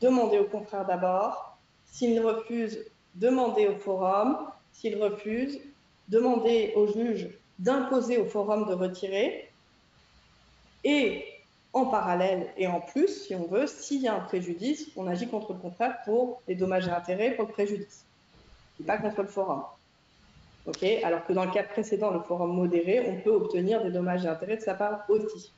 demander au confrère d'abord, s'il refuse, demandez au forum. S'il refuse, demander au juge d'imposer au forum de retirer et en parallèle et en plus, si on veut, s'il y a un préjudice, on agit contre le contraire pour les dommages et intérêts pour le préjudice, et pas contre le forum. Ok? Alors que dans le cas précédent, le forum modéré, on peut obtenir des dommages et intérêts de sa part aussi.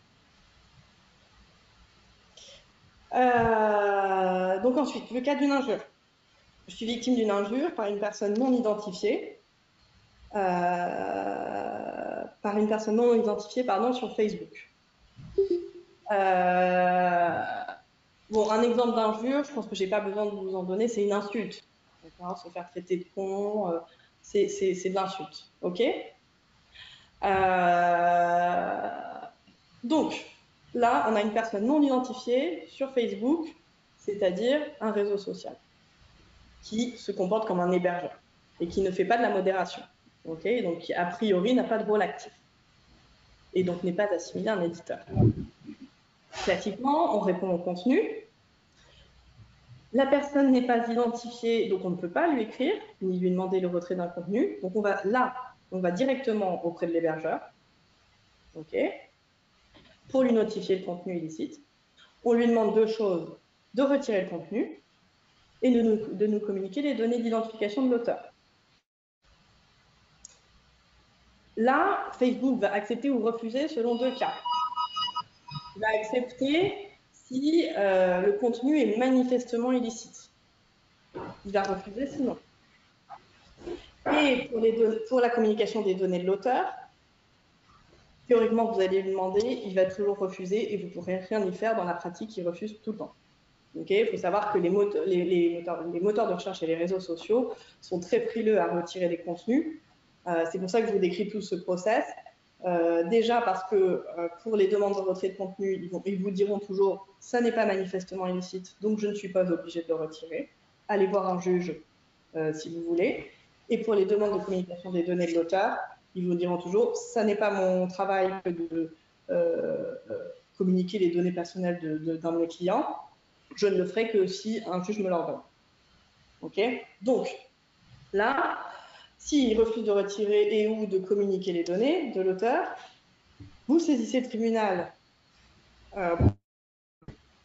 Euh, donc ensuite, le cas d'une injure. Je suis victime d'une injure par une personne non identifiée, euh, par une personne non identifiée pardon, sur Facebook. Euh, bon, un exemple d'injure, je pense que j'ai pas besoin de vous en donner, c'est une insulte. Se faire traiter de con, c'est de l'insulte. Ok? Donc, Là, on a une personne non identifiée sur Facebook, c'est-à-dire un réseau social, qui se comporte comme un hébergeur et qui ne fait pas de la modération. donc, qui, a priori, n'a pas de rôle actif et donc n'est pas assimilé à un éditeur. Classiquement, on répond au contenu. La personne n'est pas identifiée, donc on ne peut pas lui écrire ni lui demander le retrait d'un contenu. Donc on va là, on va directement auprès de l'hébergeur. OK pour lui notifier le contenu illicite. On lui demande deux choses, de retirer le contenu et de nous, de nous communiquer les données d'identification de l'auteur. Là, Facebook va accepter ou refuser selon deux cas. Il va accepter si euh, le contenu est manifestement illicite. Il va refuser sinon. Et pour, la communication des données de l'auteur, théoriquement, vous allez lui demander, il va toujours refuser et vous ne pourrez rien y faire dans la pratique, il refuse tout le temps. il faut savoir que les, moteurs, les, moteurs, de recherche et les réseaux sociaux sont très frileux à retirer des contenus. Euh, c'est pour ça que je vous décris tout ce process. Euh, déjà parce que euh, pour les demandes de retrait de contenu, ils, vous diront toujours ça n'est pas manifestement illicite, donc je ne suis pas obligé de le retirer. Allez voir un juge si vous voulez. Et pour les demandes de communication des données de l'auteur, ils vous diront toujours, ça n'est pas mon travail de euh, euh, communiquer les données personnelles d'un de, mes clients, je ne le ferai que si un juge me l'ordonne. Ok? Donc, là, s'il refuse de retirer et ou de communiquer les données de l'auteur, vous saisissez le tribunal, euh,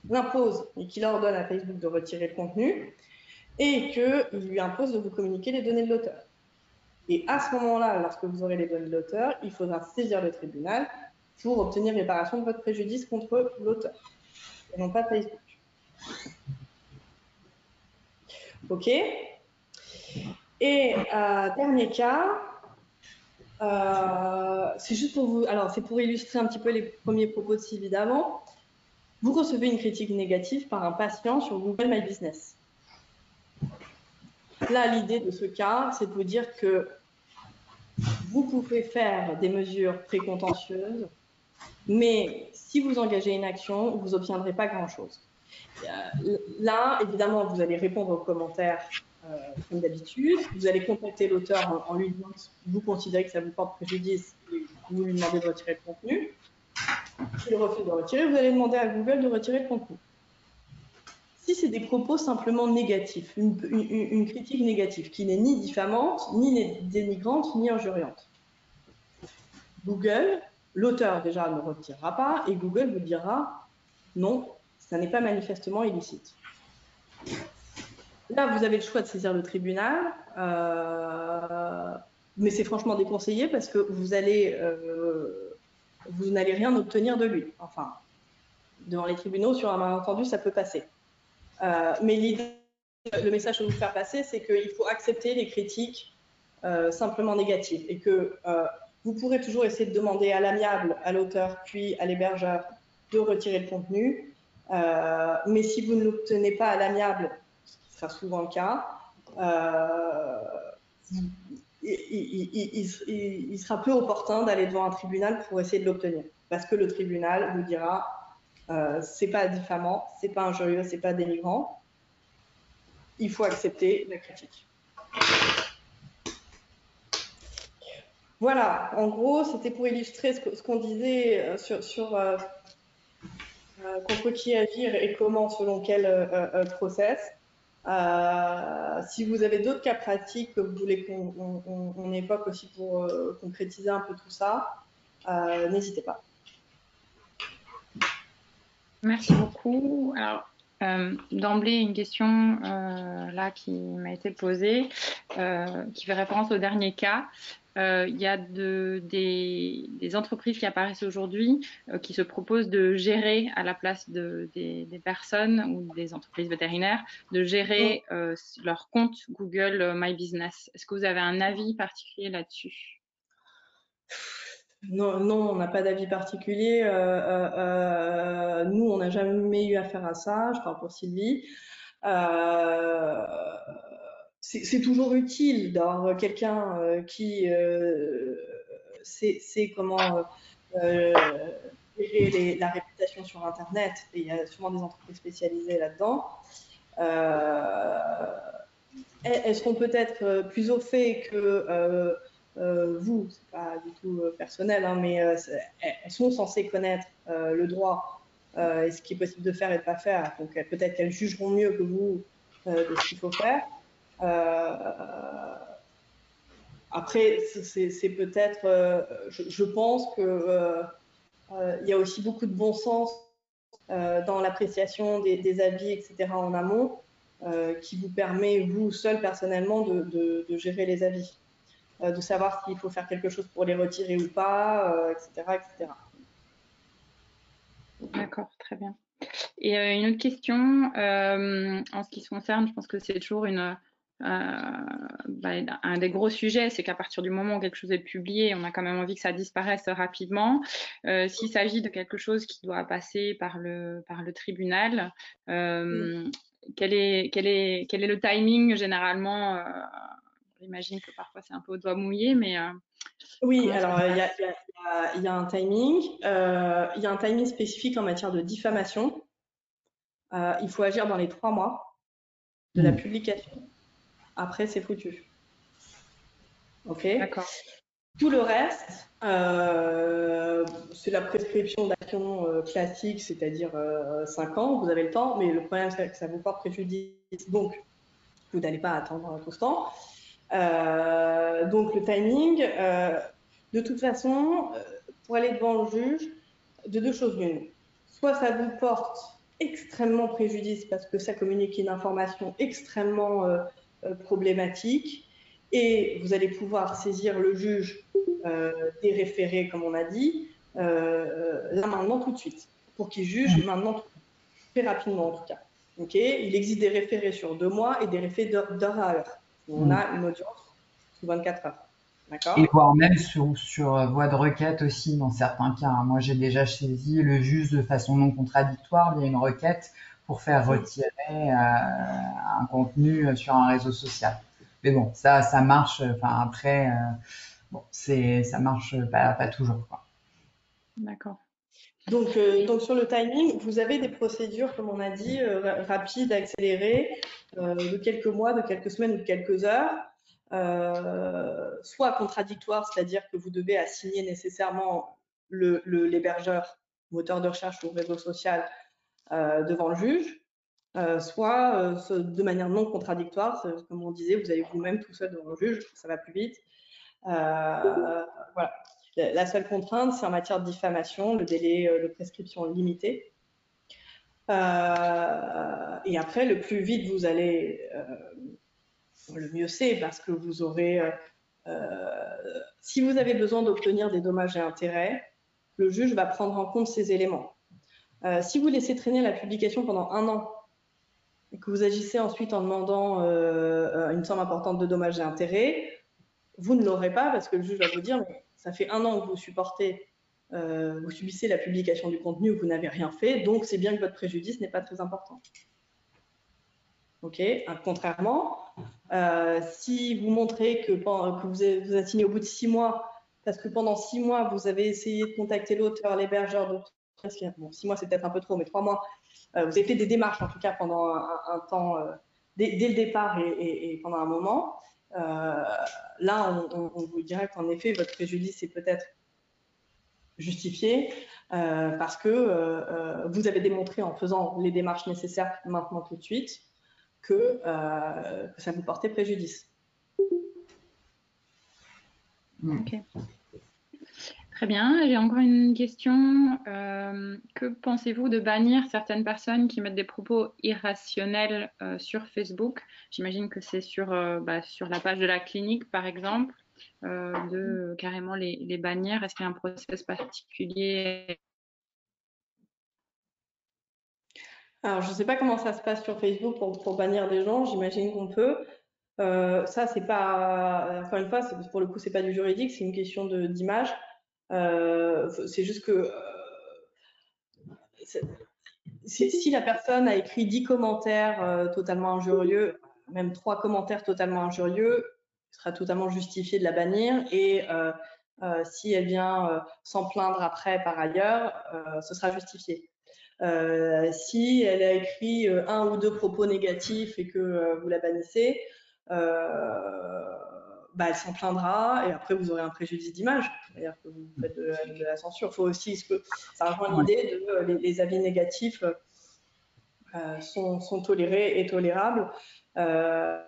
l'impose et qu'il ordonne à Facebook de retirer le contenu et qu'il lui impose de vous communiquer les données de l'auteur. Et à ce moment-là, lorsque vous aurez les données de l'auteur, il faudra saisir le tribunal pour obtenir réparation de votre préjudice contre l'auteur, et non pas Facebook. OK? Et euh, dernier cas, euh, c'est juste pour vous, alors c'est pour illustrer un petit peu les premiers propos de Sylvie d'avant. Vous recevez une critique négative par un patient sur Google My Business. Là, l'idée de ce cas, c'est de vous dire que vous pouvez faire des mesures précontentieuses, mais si vous engagez une action, vous n'obtiendrez pas grand-chose. Euh, là, évidemment, vous allez répondre aux commentaires comme d'habitude. Vous allez contacter l'auteur en, lui disant que vous considérez que ça vous porte préjudice et vous lui demandez de retirer le contenu. S'il refuse de retirer, vous allez demander à Google de retirer le contenu si c'est des propos simplement négatifs, une, critique négative qui n'est ni diffamante, ni dénigrante, ni injuriante, Google, l'auteur déjà ne retirera pas et Google vous dira non, ça n'est pas manifestement illicite. Là, vous avez le choix de saisir le tribunal, euh, mais c'est franchement déconseillé parce que euh, vous n'allez rien obtenir de lui. Enfin, devant les tribunaux, sur un malentendu, ça peut passer. Euh, mais le message que je veux vous faire passer, c'est qu'il faut accepter les critiques simplement négatives et que vous pourrez toujours essayer de demander à l'amiable, à l'auteur, puis à l'hébergeur de retirer le contenu. mais si vous ne l'obtenez pas à l'amiable, ce sera souvent le cas, il, sera peu opportun d'aller devant un tribunal pour essayer de l'obtenir. Parce que le tribunal vous dira euh, c'est pas diffamant, c'est pas injurieux, c'est pas dénigrant. Il faut accepter la critique. Voilà, en gros, c'était pour illustrer ce qu'on disait euh, sur, euh, contre qui agir et comment, selon quel process. Si vous avez d'autres cas pratiques que vous voulez qu'on évoque aussi pour concrétiser un peu tout ça, n'hésitez pas. Merci beaucoup. Alors, euh, d'emblée, une question euh, là qui m'a été posée, euh, qui fait référence au dernier cas. Il y a de, des, entreprises qui apparaissent aujourd'hui qui se proposent de gérer à la place de, des, personnes ou des entreprises vétérinaires, de gérer leur compte Google My Business. Est-ce que vous avez un avis particulier là-dessus? Non, non, on n'a pas d'avis particulier. Euh, euh, euh, nous, on n'a jamais eu affaire à ça. Je parle pour Sylvie. C'est toujours utile d'avoir quelqu'un qui sait, comment gérer la réputation sur Internet. Et il y a souvent des entreprises spécialisées là-dedans. Est-ce qu'on peut être plus au fait que euh, vous, c'est pas du tout euh, personnel, hein, mais euh, elles sont censées connaître le droit et ce qui est possible de faire et de pas faire? Donc peut-être qu'elles jugeront mieux que vous de ce qu'il faut faire. Après, c'est peut-être, je, pense que il y a aussi beaucoup de bon sens dans l'appréciation des, avis, etc. en amont, qui vous permet, vous seul personnellement, de gérer les avis. Euh, de savoir s'il faut faire quelque chose pour les retirer ou pas, etc., euh, etc. D'accord, très bien. Et euh, une autre question, en ce qui se concerne, je pense que c'est toujours une, bah, un des gros sujets, c'est qu'à partir du moment où quelque chose est publié, on a quand même envie que ça disparaisse rapidement. S'il s'agit de quelque chose qui doit passer par le, par le tribunal, quel, est, quel, est, quel est le timing généralement J'imagine que parfois c'est un peu au doigt mouillé, mais. Euh, oui, alors il y, a un timing. Euh, il y a un timing spécifique en matière de diffamation. Euh, il faut agir dans les trois mois de la hmm. publication. Après, c'est foutu. OK D'accord. Tout le reste, c'est la prescription d'action classique, c'est-à-dire 5 ans, vous avez le temps, mais le problème, c'est que ça vous porte préjudice, donc vous n'allez pas attendre tout ce temps. Euh, donc le timing, euh, de toute façon, euh, pour aller devant le juge, de deux choses l'une. Soit ça vous porte extrêmement préjudice parce que ça communique une information extrêmement problématique et vous allez pouvoir saisir le juge des référés, comme on a dit, là maintenant tout de suite, pour qu'il juge mmh. maintenant très rapidement en tout cas. Ok? Il existe des référés sur deux mois et des référés d'heure à heure. On a une audience sous 24 heures. Et voire même sur, sur euh, voie de requête aussi dans certains cas. Moi, j'ai déjà saisi le juge de façon non contradictoire via une requête pour faire retirer euh, un contenu euh, sur un réseau social. Mais bon, ça, ça marche. Enfin, après, bon, c'est, ça marche pas, pas toujours. D'accord. Donc, euh, donc, sur le timing, vous avez des procédures, comme on a dit, euh, rapides, accélérées, euh, de quelques mois, de quelques semaines ou de quelques heures, soit contradictoires, c'est-à-dire que vous devez assigner nécessairement l'hébergeur, le, moteur de recherche ou réseau social devant le juge, soit de manière non contradictoire, comme on disait, vous allez vous-même tout seul devant le juge, ça va plus vite. voilà. La seule contrainte, c'est en matière de diffamation, le délai euh, de prescription limité. Euh, et après, le plus vite vous allez, euh, le mieux c'est parce que vous aurez, si vous avez besoin d'obtenir des dommages et intérêts, le juge va prendre en compte ces éléments. Si vous laissez traîner la publication pendant un an et que vous agissez ensuite en demandant une somme importante de dommages et intérêts, vous ne l'aurez pas parce que le juge va vous dire ça fait un an que vous supportez, euh, vous subissez la publication du contenu vous n'avez rien fait, donc c'est bien que votre préjudice n'est pas très important. Ok. Contrairement, euh, si vous montrez que, vous, êtes, vous signé au bout de six mois, parce que pendant six mois vous avez essayé de contacter l'auteur, l'hébergeur, bon, six mois c'est peut-être un peu trop, mais trois mois, euh, vous avez fait des démarches en tout cas pendant un, temps, dès, le départ et pendant un moment. Euh, là, on, vous dirait qu'en effet, votre préjudice est peut-être justifié euh, parce que euh, vous avez démontré en faisant les démarches nécessaires maintenant tout de suite que, que ça vous portait préjudice. Ok. Très bien. J'ai encore une question. Euh, que pensez-vous de bannir certaines personnes qui mettent des propos irrationnels euh, sur Facebook? J'imagine que c'est sur, euh, bah, sur la page de la clinique, par exemple, de carrément les, les bannir. Est-ce qu'il y a un process particulier? Alors, je ne sais pas comment ça se passe sur Facebook pour, pour bannir des gens. J'imagine qu'on peut. ça, c'est pas, encore une fois, pour le coup, c'est pas du juridique, c'est une question d'image. Euh, c'est juste que euh, si la personne a écrit 10 commentaires euh, totalement injurieux, même trois commentaires totalement injurieux, il sera totalement justifié de la bannir. Et si elle vient s'en plaindre après par ailleurs, ce sera justifié. si elle a écrit un ou deux propos négatifs et que vous la bannissez, bah, elle s'en plaindra et après vous aurez un préjudice d'image, c'est-à-dire que vous faites de, la censure. Il faut aussi, ça rejoint l'idée de euh, les, avis négatifs euh, sont, sont, tolérés et tolérables. Euh...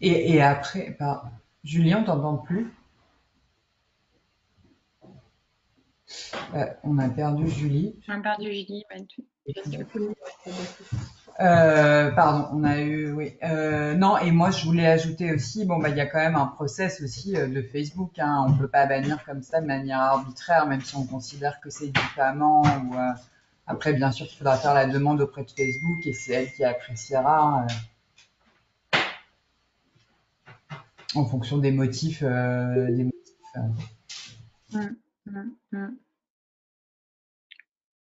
Et, et, après, bah, Julien, on t'entend plus? Euh, On a perdu Julie. On a perdu Julie. Euh, pardon, on a eu. Euh, non, et moi je voulais ajouter aussi, bon bah il y a quand même un process aussi euh, de Facebook. Hein, on peut pas bannir comme ça de manière arbitraire, même si on considère que c'est diffamant. Ou après, bien sûr, il faudra faire la demande auprès de Facebook et c'est elle qui appréciera en fonction des motifs, des motifs. Mmh, mmh, mmh.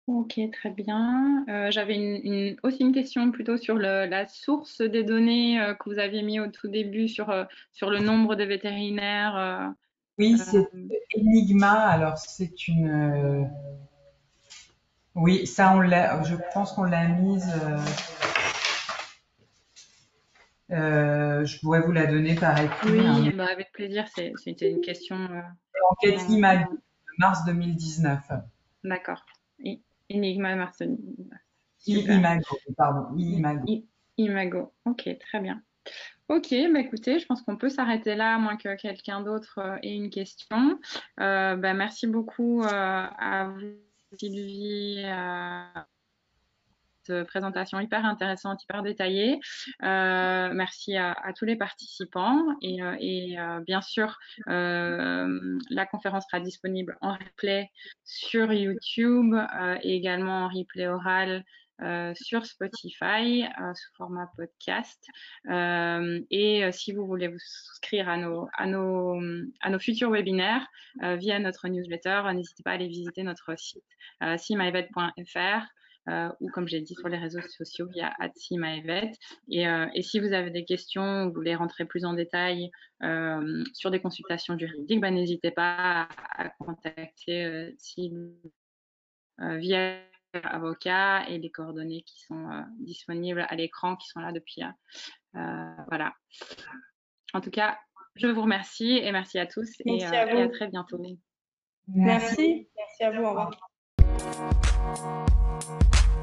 Ok, très bien. Euh, j'avais une, aussi une question plutôt sur la source des données euh, que vous aviez mis au tout début sur, euh, sur le nombre de vétérinaires. oui, c'est Enigma. Alors, c'est une. Oui, ça, on l'a. Je pense qu'on l'a mise. je pourrais vous la donner par écrit. Oui, hein. bah, avec plaisir. C'était une question. Enquête IMAG de mars 2019. D'accord. Enigma Marcelin. Imago, pardon. Imago. Imago. Ok, très bien. Ok, bah écoutez, je pense qu'on peut s'arrêter là, à moins que quelqu'un d'autre euh, ait une question. Euh, bah, merci beaucoup euh, à vous, Sylvie présentation hyper intéressante, hyper détaillée. Euh, merci à, tous les participants et, euh, euh, bien sûr, la conférence sera disponible en replay sur YouTube et également en replay oral sur Spotify sous format podcast. et si vous voulez vous souscrire à nos, futurs webinaires via notre newsletter, n'hésitez pas à aller visiter notre site simyvet.fr euh, ou comme j'ai dit sur les réseaux sociaux via @simaevet. Et, euh, et si vous avez des questions, ou vous voulez rentrer plus en détail euh, sur des consultations juridiques, bah, n'hésitez pas à, contacter via avocat et les coordonnées qui sont disponibles à l'écran, qui sont là depuis. voilà. En tout cas, je vous remercie et merci à tous et, à, et à très bientôt. Merci. Merci à vous. Au revoir.